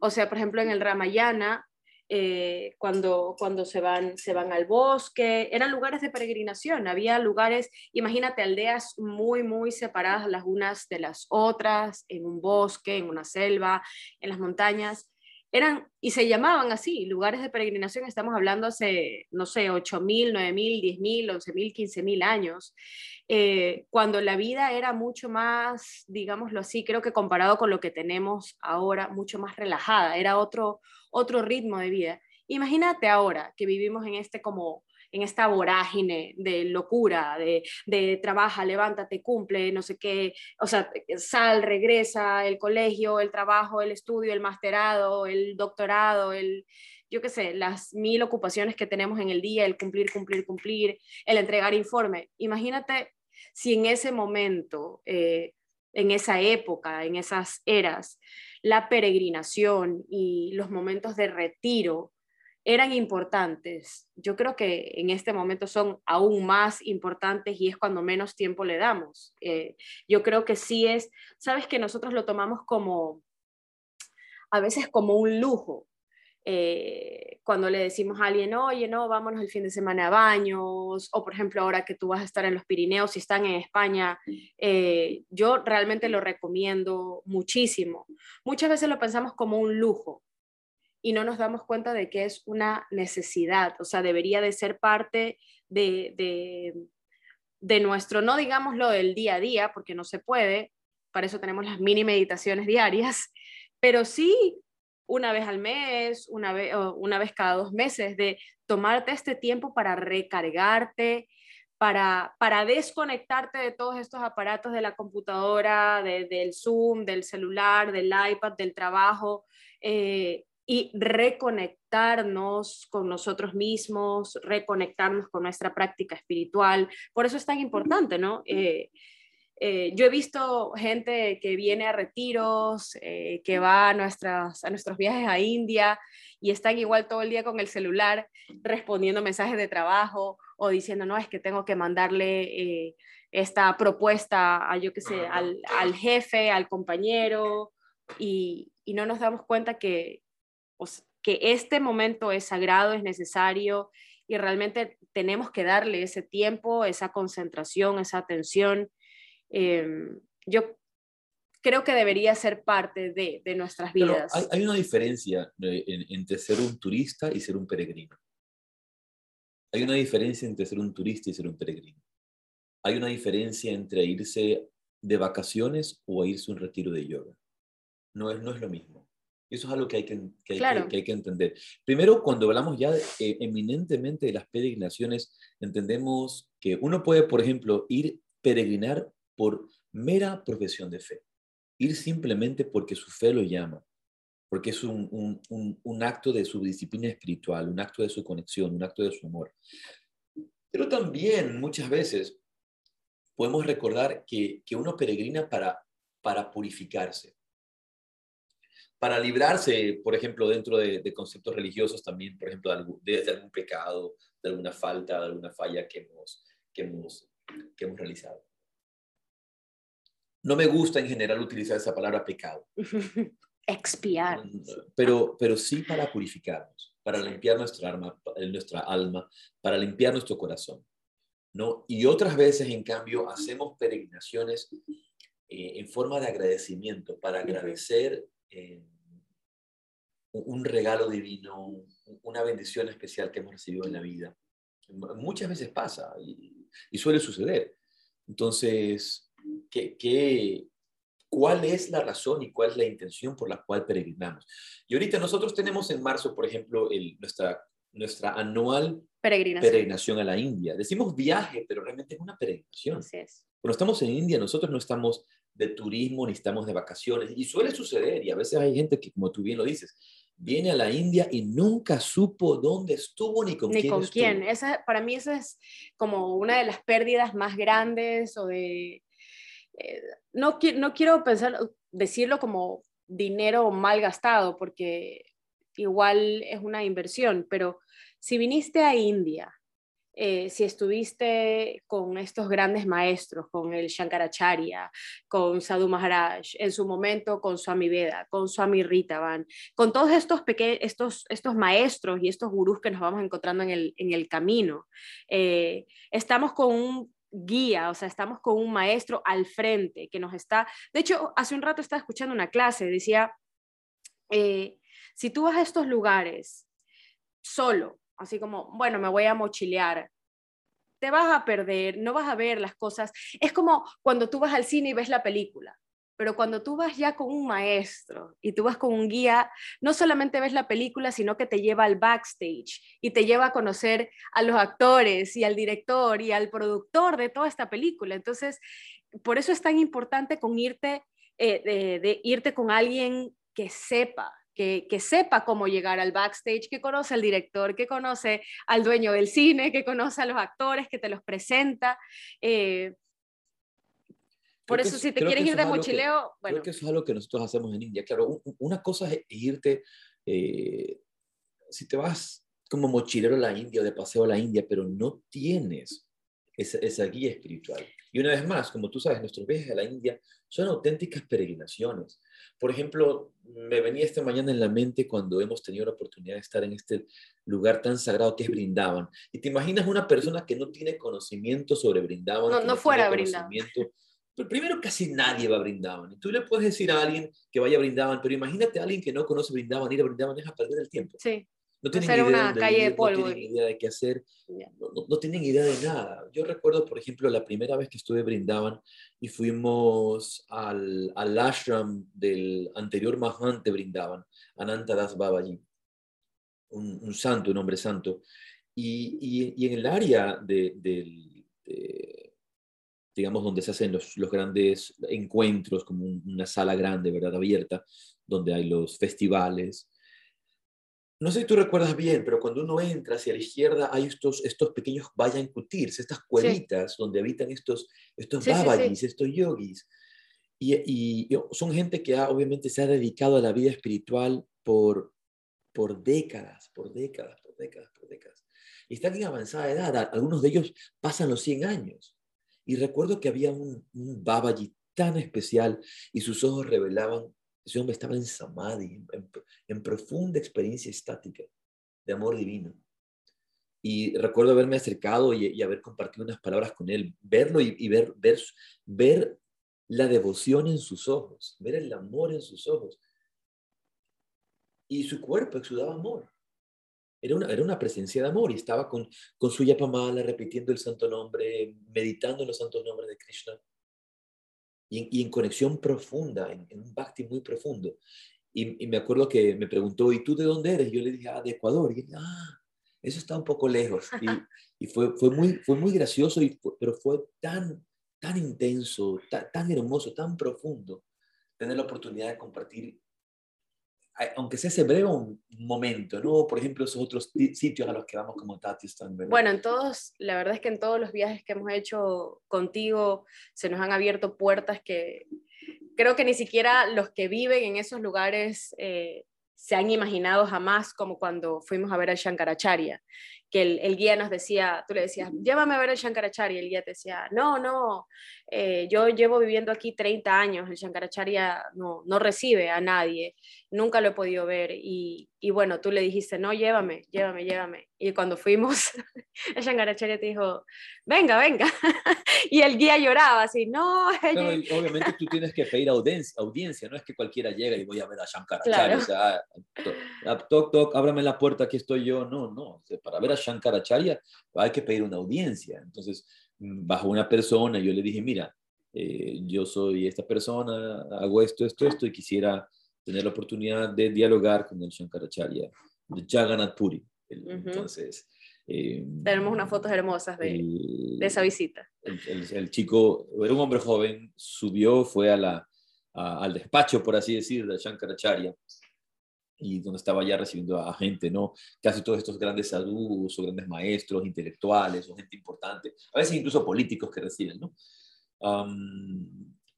O sea, por ejemplo, en el Ramayana, eh, cuando, cuando se, van, se van al bosque, eran lugares de peregrinación. Había lugares, imagínate, aldeas muy, muy separadas las unas de las otras, en un bosque, en una selva, en las montañas eran y se llamaban así, lugares de peregrinación, estamos hablando hace, no sé, 8.000, 9.000, 10.000, 11.000, 15.000 años, eh, cuando la vida era mucho más, digámoslo así, creo que comparado con lo que tenemos ahora, mucho más relajada, era otro, otro ritmo de vida. Imagínate ahora que vivimos en este como en esta vorágine de locura, de, de trabaja, levántate, cumple, no sé qué, o sea, sal, regresa, el colegio, el trabajo, el estudio, el masterado, el doctorado, el, yo qué sé, las mil ocupaciones que tenemos en el día, el cumplir, cumplir, cumplir, el entregar informe. Imagínate si en ese momento, eh, en esa época, en esas eras, la peregrinación y los momentos de retiro eran importantes, yo creo que en este momento son aún más importantes y es cuando menos tiempo le damos. Eh, yo creo que sí es, sabes que nosotros lo tomamos como, a veces como un lujo. Eh, cuando le decimos a alguien, oye, no, vámonos el fin de semana a baños, o por ejemplo, ahora que tú vas a estar en los Pirineos, si están en España, eh, yo realmente lo recomiendo muchísimo. Muchas veces lo pensamos como un lujo, y no nos damos cuenta de que es una necesidad, o sea, debería de ser parte de, de, nuestro, no digámoslo del día a día, porque no se puede, para eso tenemos las mini meditaciones diarias, (laughs) pero sí una vez al mes, una vez, una vez cada dos meses, de tomarte este tiempo para recargarte, para, para desconectarte de todos estos aparatos de la computadora, del Zoom, del celular, del iPad, del trabajo, eh, y reconectarnos con nosotros mismos, reconectarnos con nuestra práctica espiritual. Por eso es tan importante, ¿no? Eh, eh, yo he visto gente que viene a retiros, eh, que va a, nuestras, a nuestros viajes a India y están igual todo el día con el celular respondiendo mensajes de trabajo o diciendo, no, es que tengo que mandarle eh, esta propuesta a, yo qué sé, al, al, jefe, al compañero y, y, no nos damos cuenta que, que este momento es sagrado, es necesario y realmente tenemos que darle ese tiempo, esa concentración, esa atención. Em, yo creo que debería ser parte de, de nuestras vidas. hay, una diferencia eh, entre ser un turista y ser un peregrino. Hay una diferencia entre ser un turista y ser un peregrino. Hay una diferencia entre irse de vacaciones o irse a un retiro de yoga. No es, no es lo mismo. Eso es algo que hay que, que, hay, que, entender. Primero, cuando hablamos ya eh, eminentemente de las peregrinaciones, entendemos que uno puede, por ejemplo, ir peregrinar por mera profesión de fe. Ir simplemente porque su fe lo llama, porque es un, un, un, acto de su disciplina espiritual, un acto de su conexión, un acto de su amor. Pero también muchas veces podemos recordar que, que uno peregrina para, para purificarse para librarse, por ejemplo, dentro de, conceptos religiosos también, por ejemplo, de, algún pecado, de alguna falta, de alguna falla que hemos, que hemos, que hemos realizado. No me gusta en general utilizar esa palabra pecado. (laughs) Expiar. Pero, pero sí para purificarnos, para limpiar nuestra alma, nuestra alma, para limpiar nuestro corazón. ¿no? Y otras veces, en cambio, hacemos peregrinaciones eh, en forma de agradecimiento, para agradecer eh, un regalo divino, una bendición especial que hemos recibido en la vida. Muchas veces pasa y, suele suceder. Entonces, ¿qué, ¿qué, cuál es la razón y cuál es la intención por la cual peregrinamos? Y ahorita nosotros tenemos en marzo, por ejemplo, el, nuestra, nuestra anual peregrinación. peregrinación. a la India. Decimos viaje, pero realmente es una peregrinación. Así es. Cuando estamos en India, nosotros no estamos de turismo ni estamos de vacaciones. Y suele suceder, y a veces hay gente que, como tú bien lo dices, viene a la India y nunca supo dónde estuvo ni con ni quién. Con quién. Esa, para mí eso es como una de las pérdidas más grandes o de... Eh, no, no quiero pensar, decirlo como dinero mal gastado, porque igual es una inversión, pero si viniste a India eh, si estuviste con estos grandes maestros, con el Shankaracharya, con Sadhu Maharaj, en su momento con Swami Veda, con Swami Ritavan, con todos estos, estos, estos maestros y estos gurús que nos vamos encontrando en el, en el camino, eh, estamos con un guía, o sea, estamos con un maestro al frente que nos está, de hecho, hace un rato estaba escuchando una clase, decía, eh, si tú vas a estos lugares solo, así como, bueno, me voy a mochilear. Te vas a perder, no vas a ver las cosas. Es como cuando tú vas al cine y ves la película, pero cuando tú vas ya con un maestro y tú vas con un guía, no solamente ves la película, sino que te lleva al backstage y te lleva a conocer a los actores y al director y al productor de toda esta película. Entonces, por eso es tan importante con irte, eh, de irte con alguien que sepa, que, sepa cómo llegar al backstage, que conoce al director, que conoce al dueño del cine, que conoce a los actores, que te los presenta. Eh, por eso, si te quieres ir de mochileo, bueno. Creo que eso es algo que nosotros hacemos en India. Claro, una cosa es irte, eh, si te vas como mochilero a la India o de paseo a la India, pero no tienes esa, esa, guía espiritual. Y una vez más, como tú sabes, nuestros viajes a la India son auténticas peregrinaciones. Por ejemplo, me venía esta mañana en la mente cuando hemos tenido la oportunidad de estar en este lugar tan sagrado que es Brindaban. Y te imaginas una persona que no tiene conocimiento sobre Brindaban. No, no, fuera Brindaban. Pero primero casi nadie va a Brindaban. Y tú le puedes decir a alguien que vaya a Brindaban, pero imagínate a alguien que no conoce Brindaban, ir a Brindaban es a perder el tiempo. Sí. No tienen, idea una calle de polvo. no tienen idea de qué hacer, no, tienen idea de nada. Yo recuerdo, por ejemplo, la primera vez que estuve Brindaban y fuimos al, al ashram del anterior Mahan de Brindaban, Anantadas Babaji, un, un santo, un hombre santo. Y, y, y en el área de, de, digamos, donde se hacen los, los grandes encuentros, como una sala grande, ¿verdad? Abierta, donde hay los festivales, no sé si tú recuerdas bien, pero cuando uno entra hacia la izquierda hay estos, estos pequeños vayan kutirs, estas cuevitas donde habitan estos, estos babajis, estos yogis. Y, y, son gente que obviamente se ha dedicado a la vida espiritual por, por décadas, por décadas, por décadas, por décadas. Y están en avanzada edad, algunos de ellos pasan los 100 años. Y recuerdo que había un, un babaji tan especial y sus ojos revelaban ese hombre estaba en samadhi, en, profunda experiencia estática de amor divino. Y recuerdo haberme acercado y, haber compartido unas palabras con él, verlo y, ver, ver, ver la devoción en sus ojos, ver el amor en sus ojos. Y su cuerpo exudaba amor. Era una, era una presencia de amor y estaba con, con su yapamala repitiendo el santo nombre, meditando en los santos nombres de Krishna y en, conexión profunda, en, un bhakti muy profundo. Y, me acuerdo que me preguntó, ¿y tú de dónde eres? Yo le dije, ah, de Ecuador. Y dije, ah, eso está un poco lejos. Y, (laughs) fue, fue, muy, fue muy gracioso, y pero fue tan, tan intenso, tan hermoso, tan profundo tener la oportunidad de compartir aunque sea ese breve momento, ¿no? Por ejemplo, esos otros sitios a los que vamos como Tati están, Bueno, en todos, la verdad es que en todos los viajes que hemos hecho contigo se nos han abierto puertas que creo que ni siquiera los que viven en esos lugares eh, se han imaginado jamás, como cuando fuimos a ver al Shankaracharya, que el, guía nos decía, tú le decías, llévame a ver el Shankaracharya, y el guía te decía, no, no, eh, yo llevo viviendo aquí 30 años, el Shankaracharya no, no recibe a nadie, nunca lo he podido ver, y, y, bueno, tú le dijiste, no, llévame, llévame, llévame, y cuando fuimos, (laughs) el Shankaracharya te dijo, venga, venga, (laughs) y el guía lloraba así, no. (laughs) obviamente tú tienes que pedir audiencia, audiencia, no es que cualquiera llega y voy a ver a Shankaracharya, o sea, toc, toc, ábrame la puerta, aquí estoy yo, no, no, para ver a Shankaracharya, hay que pedir una audiencia. Entonces, bajo una persona, yo le dije, mira, eh, yo soy esta persona, hago esto, esto, esto, y quisiera tener la oportunidad de dialogar con el Shankaracharya, de Jagannath Puri. Entonces... Eh, Tenemos unas fotos hermosas de, de esa visita. El, chico, era un hombre joven, subió, fue a la, al despacho, por así decir, de Shankaracharya, y donde estaba ya recibiendo a gente, ¿no? Casi todos estos grandes sadhus o grandes maestros intelectuales o gente importante, a veces incluso políticos que reciben, ¿no?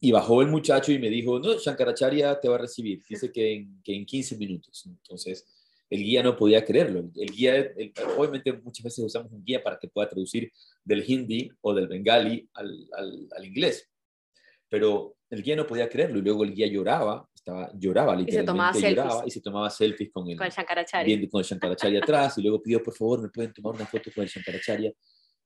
y bajó el muchacho y me dijo, no, Shankaracharya te va a recibir, dice que en, que en 15 minutos. Entonces, el guía no podía creerlo. El guía, obviamente muchas veces usamos un guía para que pueda traducir del hindi o del bengali al, al, al inglés, pero el guía no podía creerlo y luego el guía lloraba estaba, lloraba literalmente, y se tomaba lloraba y se tomaba selfies con el, con Shankaracharya. con el Shankaracharya atrás y luego pidió, por favor, me pueden tomar una foto con el Shankaracharya,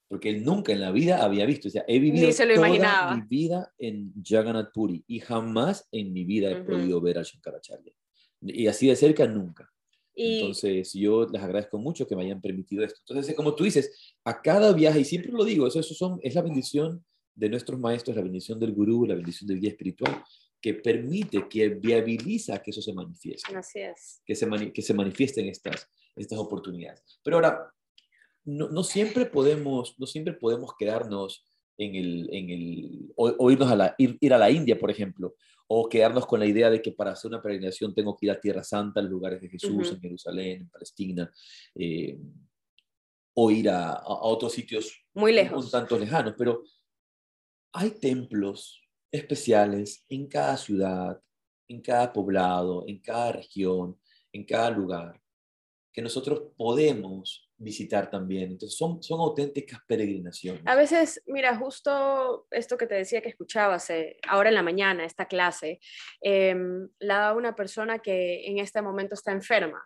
porque él nunca en la vida había visto, o sea, he vivido toda mi vida en Jagannath Puri y jamás en mi vida he podido ver al Shankaracharya. Y así de cerca nunca. Entonces, yo les agradezco mucho que me hayan permitido esto. Entonces, como tú dices, a cada viaje, y siempre lo digo, eso, eso son, es la bendición de nuestros maestros, la bendición del gurú, la bendición del guía espiritual, que permite, que viabiliza que eso se manifieste. Así es. Que se, que se manifiesten estas, estas oportunidades. Pero ahora, no, no, siempre podemos, no siempre podemos quedarnos en el, en el o, irnos a la, ir, ir, a la India, por ejemplo, o quedarnos con la idea de que para hacer una peregrinación tengo que ir a Tierra Santa, a los lugares de Jesús, en Jerusalén, en Palestina, eh, o ir a, a, otros sitios muy lejos, un tanto lejanos, pero hay templos especiales en cada ciudad, en cada poblado, en cada región, en cada lugar, que nosotros podemos visitar también. Entonces son, son auténticas peregrinaciones. A veces, mira, justo esto que te decía que escuchabas eh, ahora en la mañana, esta clase, em, la da una persona que en este momento está enferma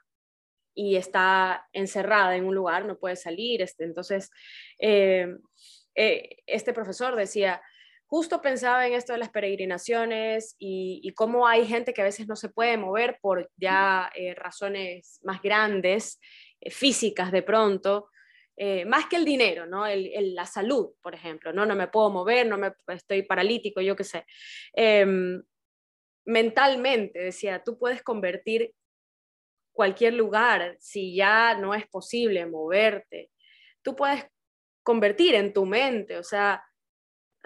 y está encerrada en un lugar, no puede salir. Este, entonces, em, eh, este profesor decía, justo pensaba en esto de las peregrinaciones y, cómo hay gente que a veces no se puede mover por ya eh, razones más grandes, eh, físicas de pronto, eh, más que el dinero, ¿no? la salud, por ejemplo, ¿no? No me puedo mover, no me, estoy paralítico, yo qué sé. Em, mentalmente, decía, tú puedes convertir cualquier lugar, si ya no es posible moverte, tú puedes convertir en tu mente, o sea,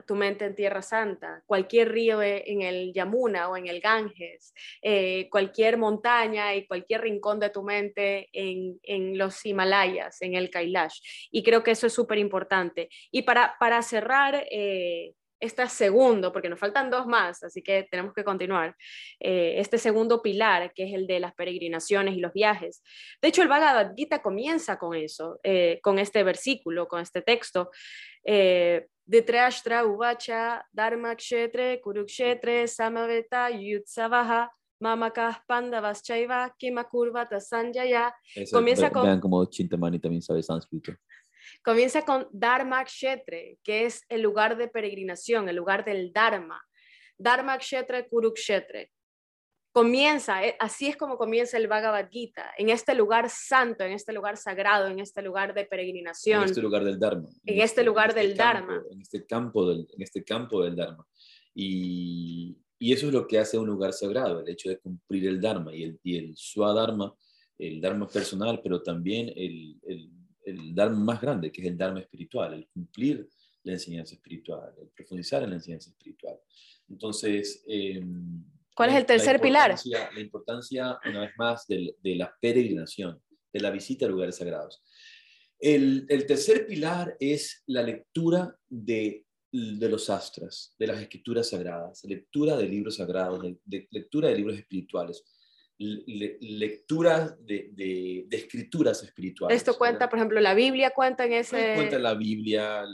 tu mente en Tierra Santa, cualquier río e, en el Yamuna o en el Ganges, eh, cualquier montaña y cualquier rincón de tu mente en, en los Himalayas, en el Kailash. Y creo que eso es súper importante. Y para, para cerrar... Eh, este segundo, porque nos faltan dos más, así que tenemos que continuar, eh, este segundo pilar, que es el de las peregrinaciones y los viajes. De hecho, el Bhagavad Gita comienza con eso, eh, con este versículo, con este texto. Ditrashtra Uvacha Dharma Kshetre Kurukshetre Samaveta Yutsavaha Mamakas Pandavas Chaiva Kimakurvata Sanjaya. Comienza con... Vean como Chintamani también sabe sánscrito. Comienza con Dharma Kshetre, que es el lugar de peregrinación, el lugar del Dharma. Dharma Kshetre Kurukshetre. Comienza, eh, así es como comienza el Bhagavad Gita, en este lugar santo, en este lugar sagrado, en este lugar de peregrinación. En este lugar del Dharma. En, este, este, lugar del este Dharma. En este, campo del, en este campo del Dharma. Y, y, eso es lo que hace un lugar sagrado, el hecho de cumplir el Dharma y el, y el Swadharma, el Dharma personal, pero también el, el el Dharma más grande, que es el Dharma espiritual, el cumplir la enseñanza espiritual, el profundizar en la enseñanza espiritual. Entonces, em, ¿cuál es el tercer pilar? La importancia, una vez más, de, la peregrinación, de la visita a lugares sagrados. El, tercer pilar es la lectura de, los astras, de las escrituras sagradas, lectura de libros sagrados, de lectura de libros espirituales lecturas de, de, escrituras espirituales. Esto cuenta, por ejemplo, la Biblia cuenta en ese... Cuenta la Biblia,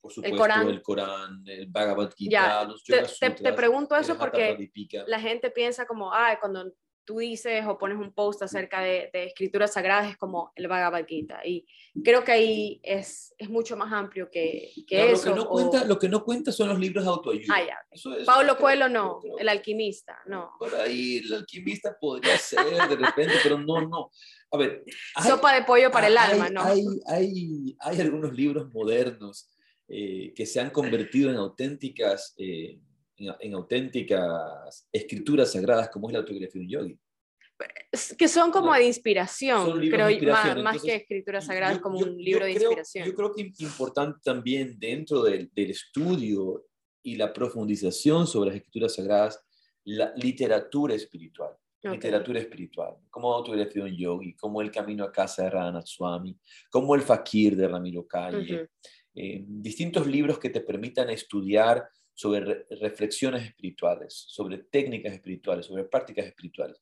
por supuesto, el Corán, el, Bhagavad Gita, los te, te, pregunto eso porque la gente piensa como, ah, cuando tú dices o pones un post acerca de, escrituras sagradas es como el Bhagavad Gita. Y creo que ahí es, es mucho más amplio que, que eso. Lo que, no cuenta, lo que no cuenta son los libros de autoayuda. Ah, ya. Pablo Coelho no, el alquimista, no. Por ahí el alquimista podría ser de repente, pero no, no. A ver. Sopa de pollo para el alma, ¿no? Hay, hay, hay, algunos libros modernos eh, que se han convertido en auténticas... Eh, en, auténticas escrituras sagradas como es la autografía de un yogi. Que son como de inspiración, creo, Más, que escrituras sagradas, como un libro de inspiración. Yo creo que es importante también dentro del, del estudio y la profundización sobre las escrituras sagradas, la literatura espiritual. Literatura espiritual, como autografía de un yogi, como El camino a casa de Radhanath Swami, como El fakir de Ramiro Calle, eh, distintos libros que te permitan estudiar sobre reflexiones espirituales, sobre técnicas espirituales, sobre prácticas espirituales.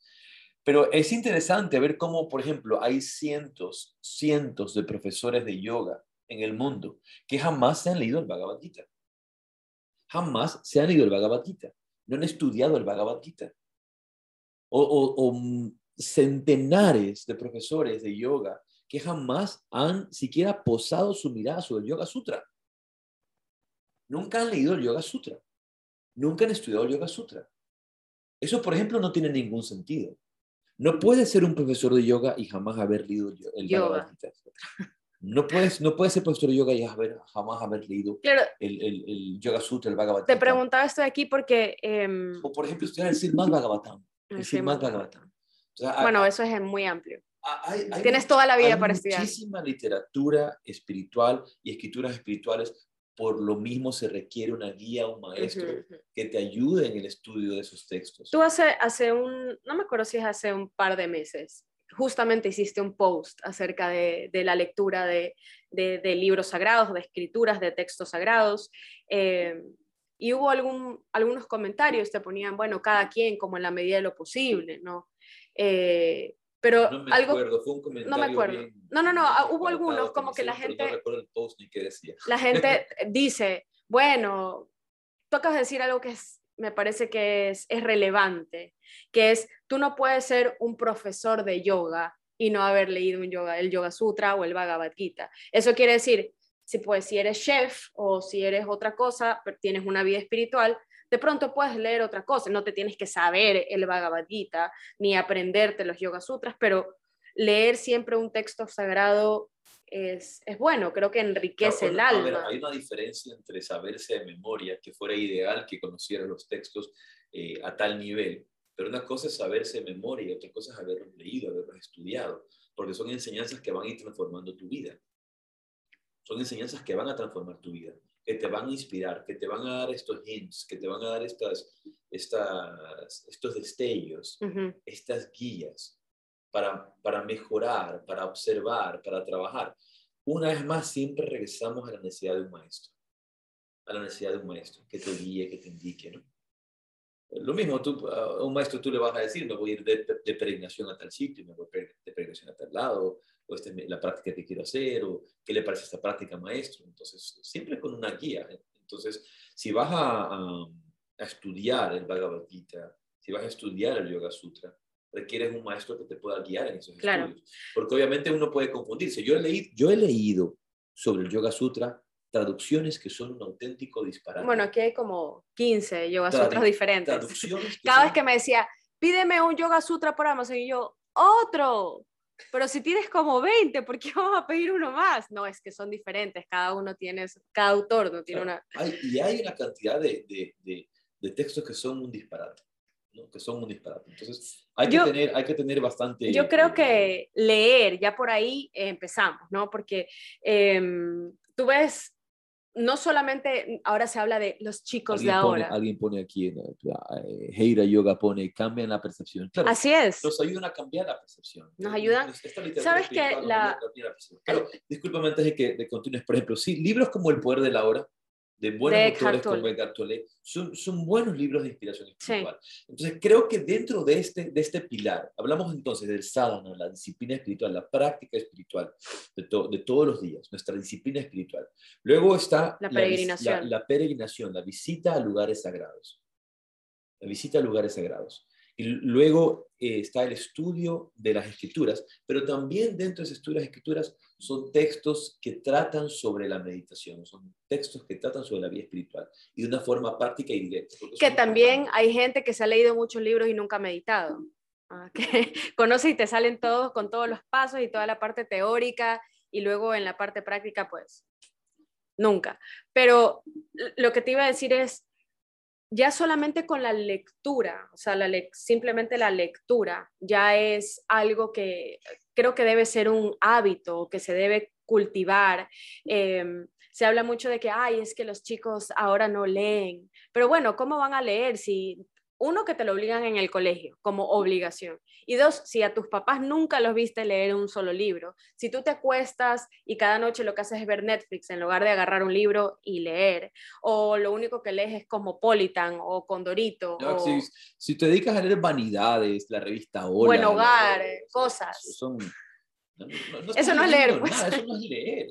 Pero es interesante ver cómo, por ejemplo, hay cientos, cientos de profesores de yoga en el mundo que jamás se han leído el Bhagavad Gita. Jamás se han leído el Bhagavad Gita. No han estudiado el Bhagavad Gita. O, o centenares de profesores de yoga que jamás han siquiera posado su mirada sobre el Yoga Sutra. Nunca han leído el Yoga Sutra. Nunca han estudiado el Yoga Sutra. Eso, por ejemplo, no tiene ningún sentido. No puedes ser un profesor de yoga y jamás haber leído el yoga. No puedes, no puedes ser profesor de yoga y jamás haber leído el, el, Yoga Sutra, el Bhagavad Te preguntaba esto de aquí porque... Em, o por ejemplo, estudiar el Srimad Bhagavatam. El Srimad Bhagavatam. bueno, eso es muy amplio. Tienes toda la vida para estudiar. Hay muchísima literatura espiritual y escrituras espirituales por lo mismo se requiere una guía, un maestro que te ayude en el estudio de esos textos. Tú hace, hace un, no me acuerdo si es hace un par de meses, justamente hiciste un post acerca de, de la lectura de, de, libros sagrados, de escrituras, de textos sagrados. Eh, y hubo algún, algunos comentarios, te ponían, bueno, cada quien como en la medida de lo posible, ¿no? Eh, pero no me algo, acuerdo, fue un comentario. No me acuerdo. no, no, no, ah, hubo algunos como que la gente. No recuerdo el post ni qué decía. La gente (laughs) dice, bueno, tocas decir algo que es, me parece que es, es relevante, que es, tú no puedes ser un profesor de yoga y no haber leído un yoga, el Yoga Sutra o el Bhagavad Gita. Eso quiere decir, si, pues, si eres chef o si eres otra cosa, tienes una vida espiritual, de pronto puedes leer otra cosa, no te tienes que saber el Bhagavad Gita ni aprenderte los Yoga Sutras, pero leer siempre un texto sagrado es, es bueno, creo que enriquece el alma. hay una diferencia entre saberse de memoria, que fuera ideal que conociera los textos eh, a tal nivel, pero una cosa es saberse de memoria y otra cosa es haberlos leído, haberlos estudiado, porque son enseñanzas que van a ir transformando tu vida. Son enseñanzas que van a transformar tu vida que te van a inspirar, que te van a dar estos hints, que te van a dar estas, estas, estos destellos, estas guías para, para mejorar, para observar, para trabajar. Una vez más, siempre regresamos a la necesidad de un maestro, a la necesidad de un maestro que te guíe, que te indique, ¿no? Lo mismo, tú, a un maestro tú le vas a decir, me voy a ir de, de peregrinación a tal sitio, me voy de peregrinación a tal lado, o esta es la práctica que quiero hacer, o qué le parece esta práctica, maestro. Entonces, siempre con una guía. Entonces, si vas a, a, estudiar el Bhagavad Gita, si vas a estudiar el Yoga Sutra, requieres un maestro que te pueda guiar en esos estudios. Porque obviamente uno puede confundirse. Yo he, leído, yo he leído sobre el Yoga Sutra traducciones que son un auténtico disparate. Bueno, aquí hay como 15 Yoga Sutras diferentes. Cada vez que me decía, pídeme un Yoga Sutra por Amazon, y yo, otro. Pero si tienes como 20, ¿por qué (laughs) vamos a pedir uno más? No, es que son diferentes, cada uno tiene, cada autor no tiene una... y hay una cantidad de, de, de, textos que son un disparate. ¿no? que son un disparate. Entonces, hay que, tener, hay que tener bastante... Yo creo que leer, ya por ahí empezamos, ¿no? Porque em, tú ves no solamente ahora se habla de los chicos de ahora. alguien pone aquí, en, eh, Heira Yoga pone, cambian la percepción. Así es. Nos ayudan a cambiar la percepción. Nos ayudan. ¿Sabes que la... Pero, discúlpame antes de que de continúes, por ejemplo, sí, libros como El Poder de la Hora, de buenos autores como Eckhart Tolle, son, son buenos libros de inspiración espiritual. Entonces, creo que dentro de este, de este pilar, hablamos entonces del sadhana, la disciplina espiritual, la práctica espiritual de, de todos los días, nuestra disciplina espiritual. Luego está la peregrinación. la peregrinación, la visita a lugares sagrados. La visita a lugares sagrados. Y luego eh, está el estudio de las escrituras, pero también dentro de ese estudio de las escrituras son textos que tratan sobre la meditación, son textos que tratan sobre la vida espiritual y de una forma práctica y directa. Que también hay gente que se ha leído muchos libros y nunca ha meditado. Ah, que (laughs) conoce y te salen todos con todos los pasos y toda la parte teórica y luego en la parte práctica, pues nunca. Pero lo que te iba a decir es, ya solamente con la lectura, o sea, la simplemente la lectura ya es algo que creo que debe ser un hábito que se debe cultivar. Em, se habla mucho de que, ay, es que los chicos ahora no leen, pero bueno, ¿cómo van a leer si uno, que te lo obligan en el colegio como obligación. Y dos, si a tus papás nunca los viste leer un solo libro, si tú te acuestas y cada noche lo que haces es ver Netflix en lugar de agarrar un libro y leer, o lo único que lees es Cosmopolitan o Condorito. o... Si, te dedicas a leer vanidades, la revista Hola. Buen hogar, cosas. eso no es leer. Pues. eso no es leer.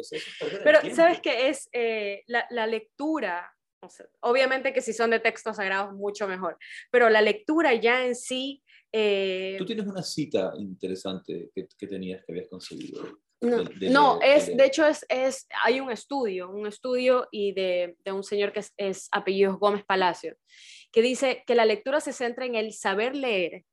Pero, ¿sabes qué? Es eh, la, la lectura obviamente que si son de textos sagrados, mucho mejor, pero la lectura ya en sí... Eh, Tú tienes una cita interesante que, que tenías, que habías conseguido. No, es, de, hecho es, es, hay un estudio, un estudio y de, de un señor que es, es apellido Gómez Palacio, que dice que la lectura se centra en el saber leer,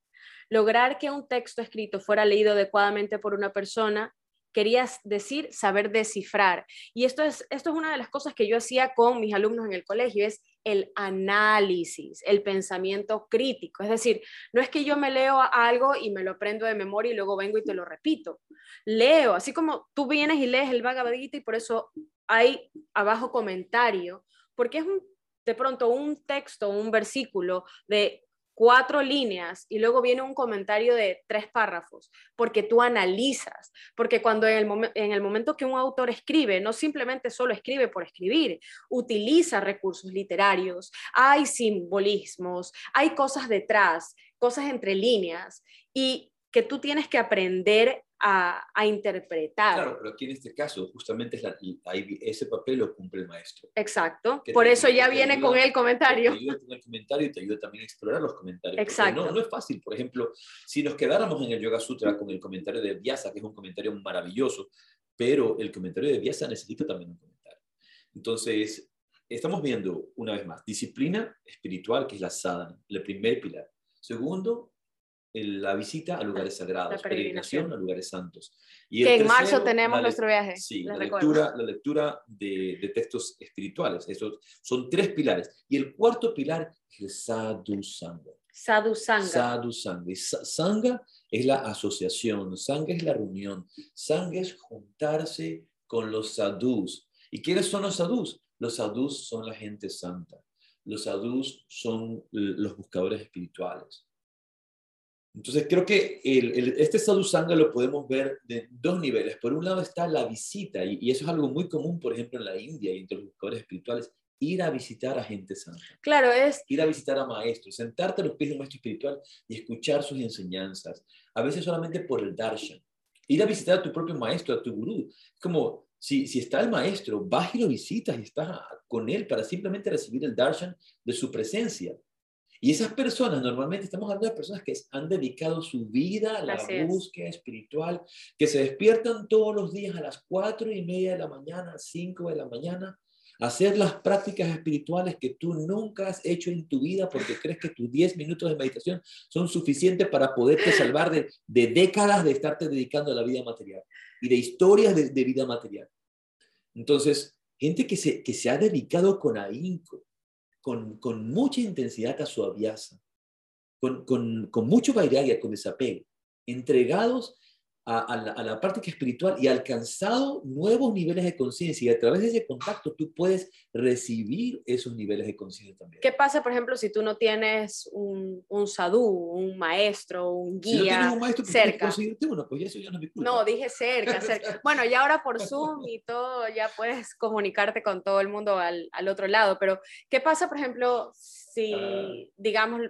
lograr que un texto escrito fuera leído adecuadamente por una persona querías decir saber descifrar. Y esto es, esto es una de las cosas que yo hacía con mis alumnos en el colegio, es el análisis, el pensamiento crítico. Es decir, no es que yo me leo algo y me lo aprendo de memoria y luego vengo y te lo repito. Leo, así como tú vienes y lees el Bhagavad Gita y por eso hay abajo comentario, porque es de pronto un texto, un versículo de cuatro líneas y luego viene un comentario de tres párrafos, porque tú analizas, porque cuando en el, en el momento que un autor escribe, no simplemente solo escribe por escribir, utiliza recursos literarios, hay simbolismos, hay cosas detrás, cosas entre líneas, y que tú tienes que aprender a, interpretar. Claro, pero aquí en este caso justamente es la, ese papel lo cumple el maestro. Exacto, por eso ya viene con el comentario. Te ayuda con el comentario y te ayuda también a explorar los comentarios. Exacto. No, no es fácil, por ejemplo, si nos quedáramos en el Yoga Sutra con el comentario de Vyasa, que es un comentario maravilloso, pero el comentario de Vyasa necesita también un comentario. Entonces, estamos viendo una vez más disciplina espiritual, que es la sadhana, el primer pilar. Segundo, la visita a lugares sagrados, peregrinación a lugares santos. Y que en marzo tenemos nuestro viaje. Sí, la lectura, la lectura de, de, textos espirituales. Esos son tres pilares. Y el cuarto pilar es el sadhu sangha. Sadhu sangha. Sadhu sangha. sangha es la asociación, sangha es la reunión, sangha es juntarse con los sadhus. ¿Y quiénes son los sadhus? Los sadhus son la gente santa. Los sadhus son los buscadores espirituales. Entonces creo que este sadhusanga lo podemos ver de dos niveles. Por un lado está la visita, y, eso es algo muy común, por ejemplo, en la India y entre los buscadores espirituales, ir a visitar a gente santa. Claro, es... Ir a visitar a maestros, sentarte a los pies de un maestro espiritual y escuchar sus enseñanzas, a veces solamente por el darshan. Ir a visitar a tu propio maestro, a tu gurú. Es como, si, si está el maestro, vas y lo visitas y estás con él para simplemente recibir el darshan de su presencia. Y esas personas, normalmente estamos hablando de personas que han dedicado su vida a la búsqueda espiritual, que se despiertan todos los días a las cuatro y media de la mañana, cinco de la mañana, a hacer las prácticas espirituales que tú nunca has hecho en tu vida porque crees que tus diez minutos de meditación son suficientes para poderte (laughs) salvar de, décadas de estarte dedicando a la vida material y de historias de, vida material. Entonces, gente que se, que se ha dedicado con ahínco con, mucha intensidad a su aviasa, con, con, con mucho vairagya, con desapego, entregados a, la, práctica espiritual y alcanzado nuevos niveles de conciencia. Y a través de ese contacto tú puedes recibir esos niveles de conciencia también. ¿Qué pasa, por ejemplo, si tú no tienes un, un sadhu, un maestro, un guía si no tienes un maestro, cerca? conseguirte uno, pues eso ya no es mi culpa. No, dije cerca, cerca. bueno, y ahora por Zoom y todo, ya puedes comunicarte con todo el mundo al, al otro lado. Pero, ¿qué pasa, por ejemplo, si, ah. digamos,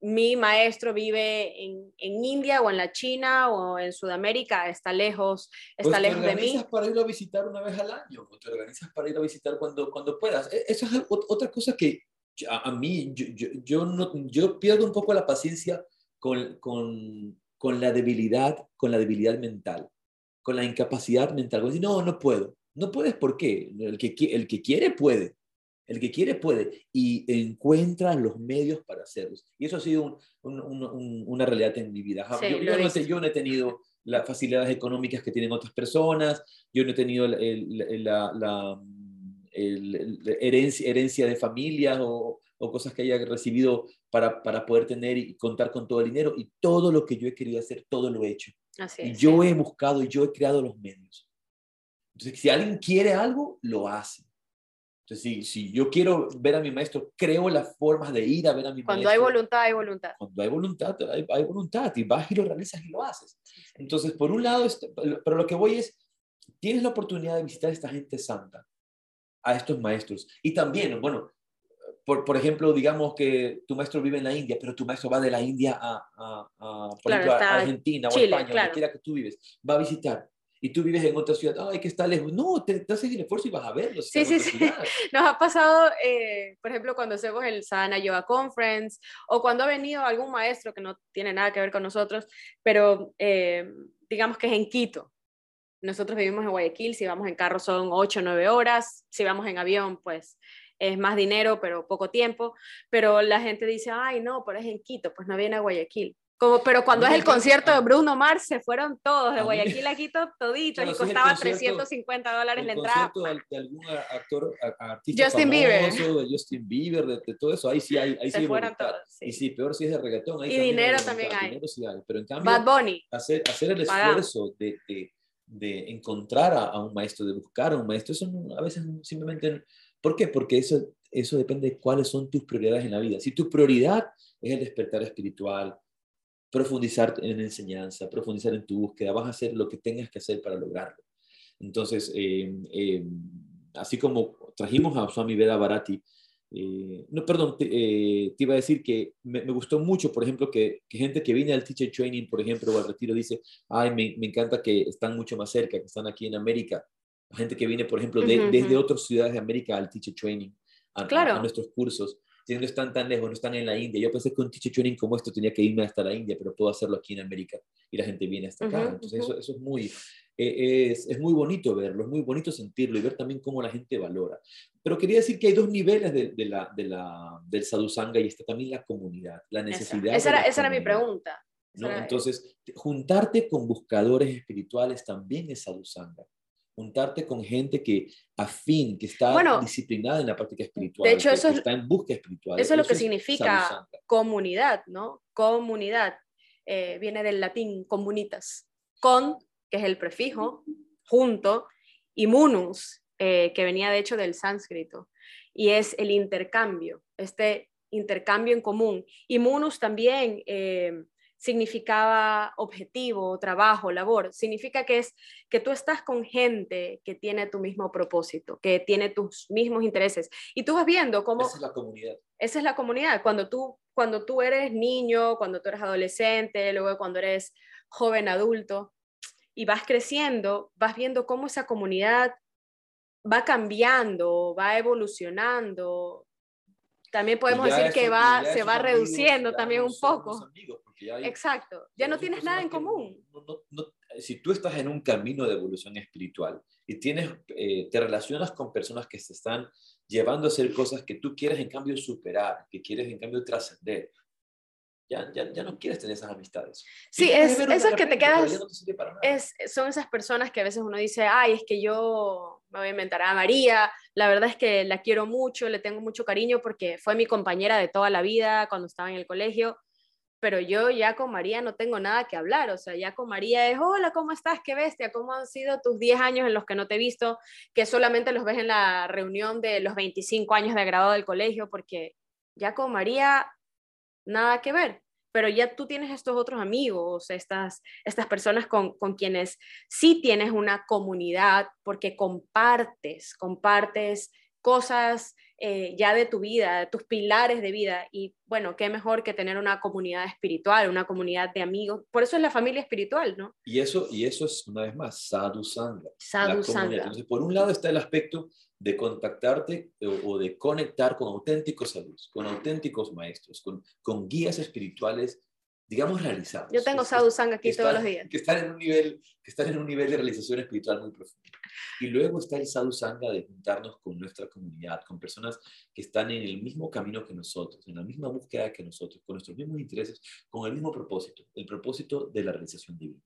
mi maestro vive en, en, India o en la China o en Sudamérica, está lejos, está pues lejos de mí. Te organizas para ir a visitar una vez al año, o te organizas para ir a visitar cuando, cuando puedas. E, eso es otra cosa que a, mí, yo, yo, yo, no, yo pierdo un poco la paciencia con, con, con, la debilidad, con la debilidad mental, con la incapacidad mental. No, no puedo. No puedes, ¿por qué? El que, el que quiere puede. El que quiere puede y encuentra los medios para hacerlos. Y eso ha sido una realidad en mi vida. yo, no, he tenido las facilidades económicas que tienen otras personas, yo no he tenido la, herencia, herencia, de familias o, cosas que haya recibido para, para, poder tener y contar con todo el dinero. Y todo lo que yo he querido hacer, todo lo he hecho. y yo he buscado y yo he creado los medios. Entonces, si alguien quiere algo, lo hace. Entonces, si, yo quiero ver a mi maestro, creo las formas de ir a ver a mi maestro. Cuando hay voluntad, hay voluntad. Cuando hay voluntad, hay, voluntad. Y vas y lo realizas y lo haces. Entonces, por un lado, pero lo que voy es, tienes la oportunidad de visitar a esta gente santa, a estos maestros. Y también, bueno, por, por, ejemplo, digamos que tu maestro vive en la India, pero tu maestro va de la India a, a, por ejemplo, a Argentina o España, donde quiera que tú vives, va a visitar y tú vives en otra ciudad, ay, que está lejos. No, te, te haces el esfuerzo y vas a verlo. Sí, sí, sí. (laughs) Nos ha pasado, eh, por ejemplo, cuando hacemos el Sana Yoga Conference o cuando ha venido algún maestro que no tiene nada que ver con nosotros, pero eh, digamos que es en Quito. Nosotros vivimos en Guayaquil, si vamos en carro son 8 o 9 horas, si vamos en avión, pues es más dinero, pero poco tiempo. Pero la gente dice, ay, no, pero es en Quito, pues no viene a Guayaquil. Como, pero cuando es el concierto de Bruno Mars, se fueron todos, de Guayaquil a Quito, toditos, y costaba 350 dólares la entrada. El de algún actor, artista Justin Bieber. de Justin Bieber, de, todo eso, ahí sí hay. Ahí se sí fueron todos, Y sí, peor si es de reggaetón. Ahí y dinero también hay. Dinero sí hay. Pero en cambio, Bad Bunny. Hacer, hacer el esfuerzo de, de, de, encontrar a, a, un maestro, de buscar a un maestro, eso a veces simplemente... ¿Por qué? Porque eso, eso depende de cuáles son tus prioridades en la vida. Si tu prioridad es el despertar espiritual, profundizar en enseñanza, profundizar en tu búsqueda, vas a hacer lo que tengas que hacer para lograrlo. Entonces, eh, eh, así como trajimos a Swami Veda Bharati, eh, no, perdón, te, iba a decir que me, gustó mucho, por ejemplo, que, gente que viene al teacher training, por ejemplo, o al retiro, dice, ay, me, me, encanta que están mucho más cerca, que están aquí en América. Gente que viene, por ejemplo, desde otras ciudades de América al teacher training, a, a nuestros cursos si no están tan lejos, no están en la India. Yo pensé que un teacher training como esto tenía que irme hasta la India, pero puedo hacerlo aquí en América y la gente viene hasta acá. Entonces eso, eso, es, muy, eh, es, es, muy bonito verlo, es muy bonito sentirlo y ver también cómo la gente valora. Pero quería decir que hay dos niveles de, de la, de la, del sadhusanga y está también la comunidad, la necesidad. Esa, era, esa era, mi pregunta. ¿no? Entonces, juntarte con buscadores espirituales también es sadhusanga juntarte con gente que afín, que está disciplinada en la práctica espiritual, de hecho, eso que está en búsqueda espiritual. Eso es lo que significa comunidad, ¿no? Comunidad. Eh, viene del latín comunitas. Con, que es el prefijo, junto, y munus, eh, que venía de hecho del sánscrito, y es el intercambio, este intercambio en común. Y munus también eh, significaba objetivo, trabajo, labor. Significa que es que tú estás con gente que tiene tu mismo propósito, que tiene tus mismos intereses. Y tú vas viendo cómo... Esa es la comunidad. Esa es la comunidad. Cuando tú, cuando tú eres niño, cuando tú eres adolescente, luego cuando eres joven adulto, y vas creciendo, vas viendo cómo esa comunidad va cambiando, va evolucionando, también podemos decir que va, se va reduciendo también un poco. Exacto, ya no tienes nada en común. si tú estás en un camino de evolución espiritual y tienes, eh, te relacionas con personas que se están llevando a hacer cosas que tú quieres en cambio superar, que quieres en cambio trascender, ya, ya, ya, no quieres tener esas amistades. Sí, es, esas que te quedas, es, son esas personas que a veces uno dice, ay, es que yo me voy a inventar a María, la verdad es que la quiero mucho, le tengo mucho cariño porque fue mi compañera de toda la vida cuando estaba en el colegio, pero yo ya con María no tengo nada que hablar, o sea, ya con María es, hola, ¿cómo estás? Qué bestia, ¿cómo han sido tus 10 años en los que no te he visto? Que solamente los ves en la reunión de los 25 años de graduado del colegio, porque ya con María nada que ver pero ya tú tienes estos otros amigos, estas, estas personas con, con quienes sí tienes una comunidad porque compartes, compartes cosas eh, ya de tu vida, de tus pilares de vida. Y bueno, qué mejor que tener una comunidad espiritual, una comunidad de amigos. Por eso es la familia espiritual, ¿no? Y eso, y eso es, una vez más, sadhu sangha. Sadhu sangha. Entonces, por un lado está el aspecto de contactarte o, de conectar con auténticos sadhus, con auténticos maestros, con, con guías espirituales, digamos, realizados. Yo tengo sadhu sangha aquí todos los días. Que están, en un nivel, que están en un nivel de realización espiritual muy profundo. Y luego está el sadhu sangha de juntarnos con nuestra comunidad, con personas que están en el mismo camino que nosotros, en la misma búsqueda que nosotros, con nuestros mismos intereses, con el mismo propósito, el propósito de la realización divina.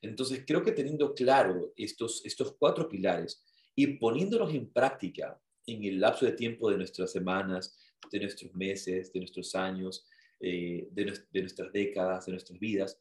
Entonces, creo que teniendo claro estos, estos cuatro pilares, y poniéndolos en práctica en el lapso de tiempo de nuestras semanas, de nuestros meses, de nuestros años, eh, de, de, nuestras décadas, de nuestras vidas,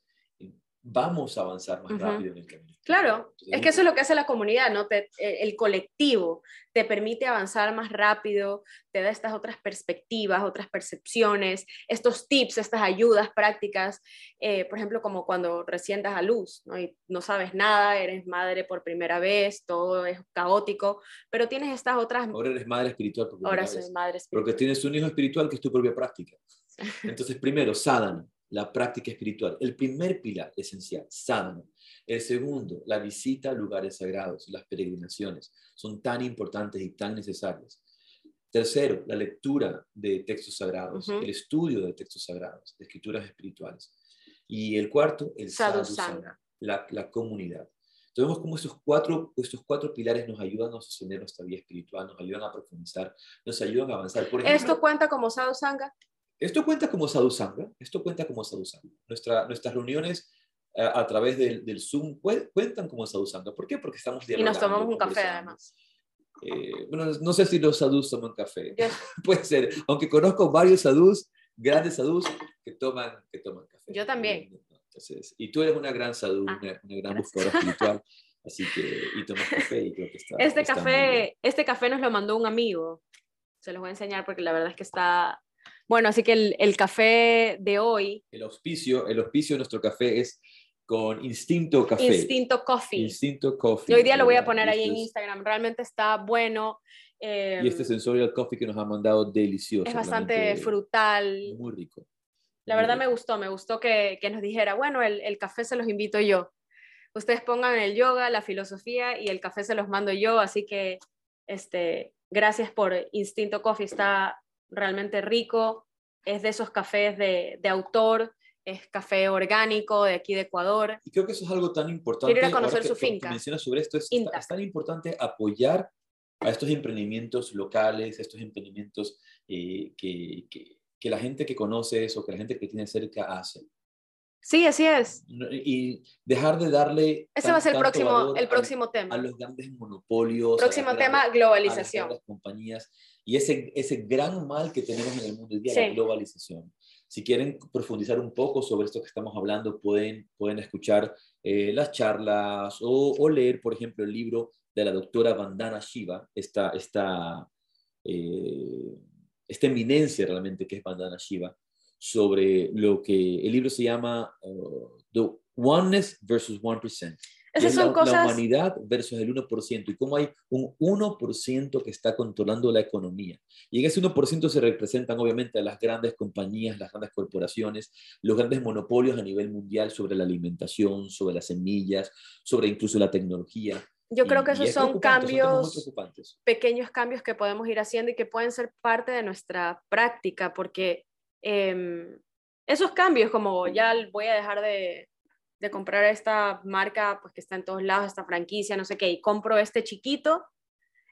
vamos a avanzar más rápido en el camino. Claro, es que eso es lo que hace la comunidad, ¿no? Te, eh, el colectivo te permite avanzar más rápido, te da estas otras perspectivas, otras percepciones, estos tips, estas ayudas prácticas, eh, por ejemplo, como cuando recién das a luz, ¿no? Y no sabes nada, eres madre por primera vez, todo es caótico, pero tienes estas otras... Ahora eres madre espiritual. Por Ahora soy madre espiritual. Porque tienes un hijo espiritual que es tu propia práctica. (laughs) Entonces, primero, sadhana la práctica espiritual. El primer pilar esencial, sadhana. El segundo, la visita a lugares sagrados, las peregrinaciones, son tan importantes y tan necesarias. Tercero, la lectura de textos sagrados, el estudio de textos sagrados, de escrituras espirituales. Y el cuarto, el sadhusanga, la, la comunidad. Entonces vemos cómo estos cuatro, estos cuatro pilares nos ayudan a sostener nuestra vida espiritual, nos ayudan a profundizar, nos ayudan a avanzar. Por ¿Esto cuenta como sadhusanga? Esto cuenta como sadhusanga, esto cuenta como sadhusanga. Nuestra, nuestras reuniones eh, a, través del, del, Zoom cuentan como sadhusanga. ¿Por qué? Porque estamos Y nos tomamos un café además. Eh, bueno, no sé si los sadhus toman café. (laughs) Puede ser, aunque conozco varios sadhus, grandes sadhus, que toman, que toman café. Yo también. Entonces, y tú eres una gran sadhu, ah, una, gran buscadora (laughs) espiritual. Así que, y tomas café y creo que está. Este, café, este café nos lo mandó un amigo. Se los voy a enseñar porque la verdad es que está bueno, así que el, café de hoy. El auspicio, el auspicio de nuestro café es con Instinto Café. Instinto Coffee. Instinto Coffee. Y hoy día lo voy a poner ahí en Instagram. Realmente está bueno. y este em, sensorial coffee que nos ha mandado delicioso. Es bastante frutal. Muy rico. La verdad me gustó, me gustó que, que nos dijera, bueno, el, el, café se los invito yo. Ustedes pongan el yoga, la filosofía y el café se los mando yo. Así que, este, gracias por Instinto Coffee. Está realmente rico, es de esos cafés de, de autor, es café orgánico de aquí de Ecuador. Y creo que eso es algo tan importante. Quiero ir a conocer su finca. mencionas sobre esto, es, es, tan importante apoyar a estos emprendimientos locales, a estos emprendimientos eh, que, que, que, la gente que conoces o que la gente que tiene cerca hace. Sí, así es. Y dejar de darle. Ese va a ser el próximo, el próximo tema. A los grandes monopolios. Próximo tema, globalización. A las compañías y ese, ese gran mal que tenemos en el mundo hoy día, la globalización. Si quieren profundizar un poco sobre esto que estamos hablando, pueden, pueden escuchar eh, las charlas o, o, leer, por ejemplo, el libro de la doctora Vandana Shiva, esta, esta, eh, esta eminencia realmente que es Vandana Shiva, sobre lo que el libro se llama uh, The Oneness versus 1%. Esas son la, cosas... la humanidad versus el 1%, y cómo hay un 1% que está controlando la economía. Y en ese 1% se representan obviamente las grandes compañías, las grandes corporaciones, los grandes monopolios a nivel mundial sobre la alimentación, sobre las semillas, sobre incluso la tecnología. Yo creo que esos es son cambios, preocupantes. pequeños cambios que podemos ir haciendo y que pueden ser parte de nuestra práctica, porque em, esos cambios, como ya voy a dejar de, de comprar esta marca pues, que está en todos lados, esta franquicia, no sé qué, y compro este chiquito,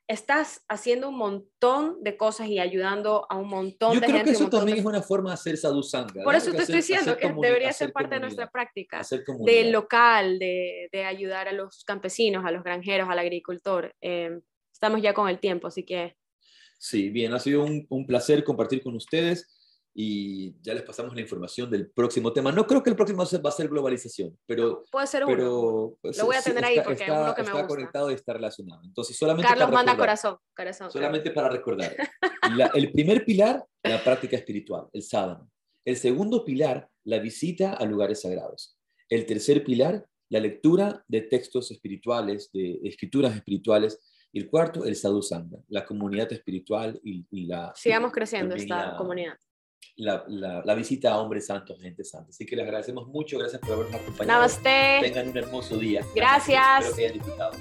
estás haciendo un montón de cosas y ayudando a un montón Yo de creo gente. que y un eso también de- es una forma de hacer sadhusanga. Por eso te Hacer- estoy diciendo que debería ser parte de nuestra práctica. del local, de, de ayudar a los campesinos, a los granjeros, al agricultor. Eh, estamos ya con el tiempo, así que Sí, bien, ha sido un, un placer compartir con ustedes y ya les pasamos la información del próximo tema. No creo que el próximo va a ser globalización, pero... puede ser uno. pero pues, Lo voy a sí, tener ahí está- porque es está- uno que me está gusta. conectado y está relacionado. Entonces, solamente Carlos para manda recordar, corazón, corazón. Solamente para recordar. La- el primer pilar, la práctica espiritual, el sadhana. El segundo pilar, la visita a lugares sagrados. El tercer pilar, la lectura de textos espirituales, de escrituras espirituales. Y el cuarto, el sadhusanga, la comunidad espiritual y, y la... Sigamos creciendo esta la- comunidad. La, la- la visita a hombres santos, gente santa. Así que les agradecemos mucho, gracias por habernos acompañado. Namaste. Tengan un hermoso día. Gracias. Espero que hayan disfrutado.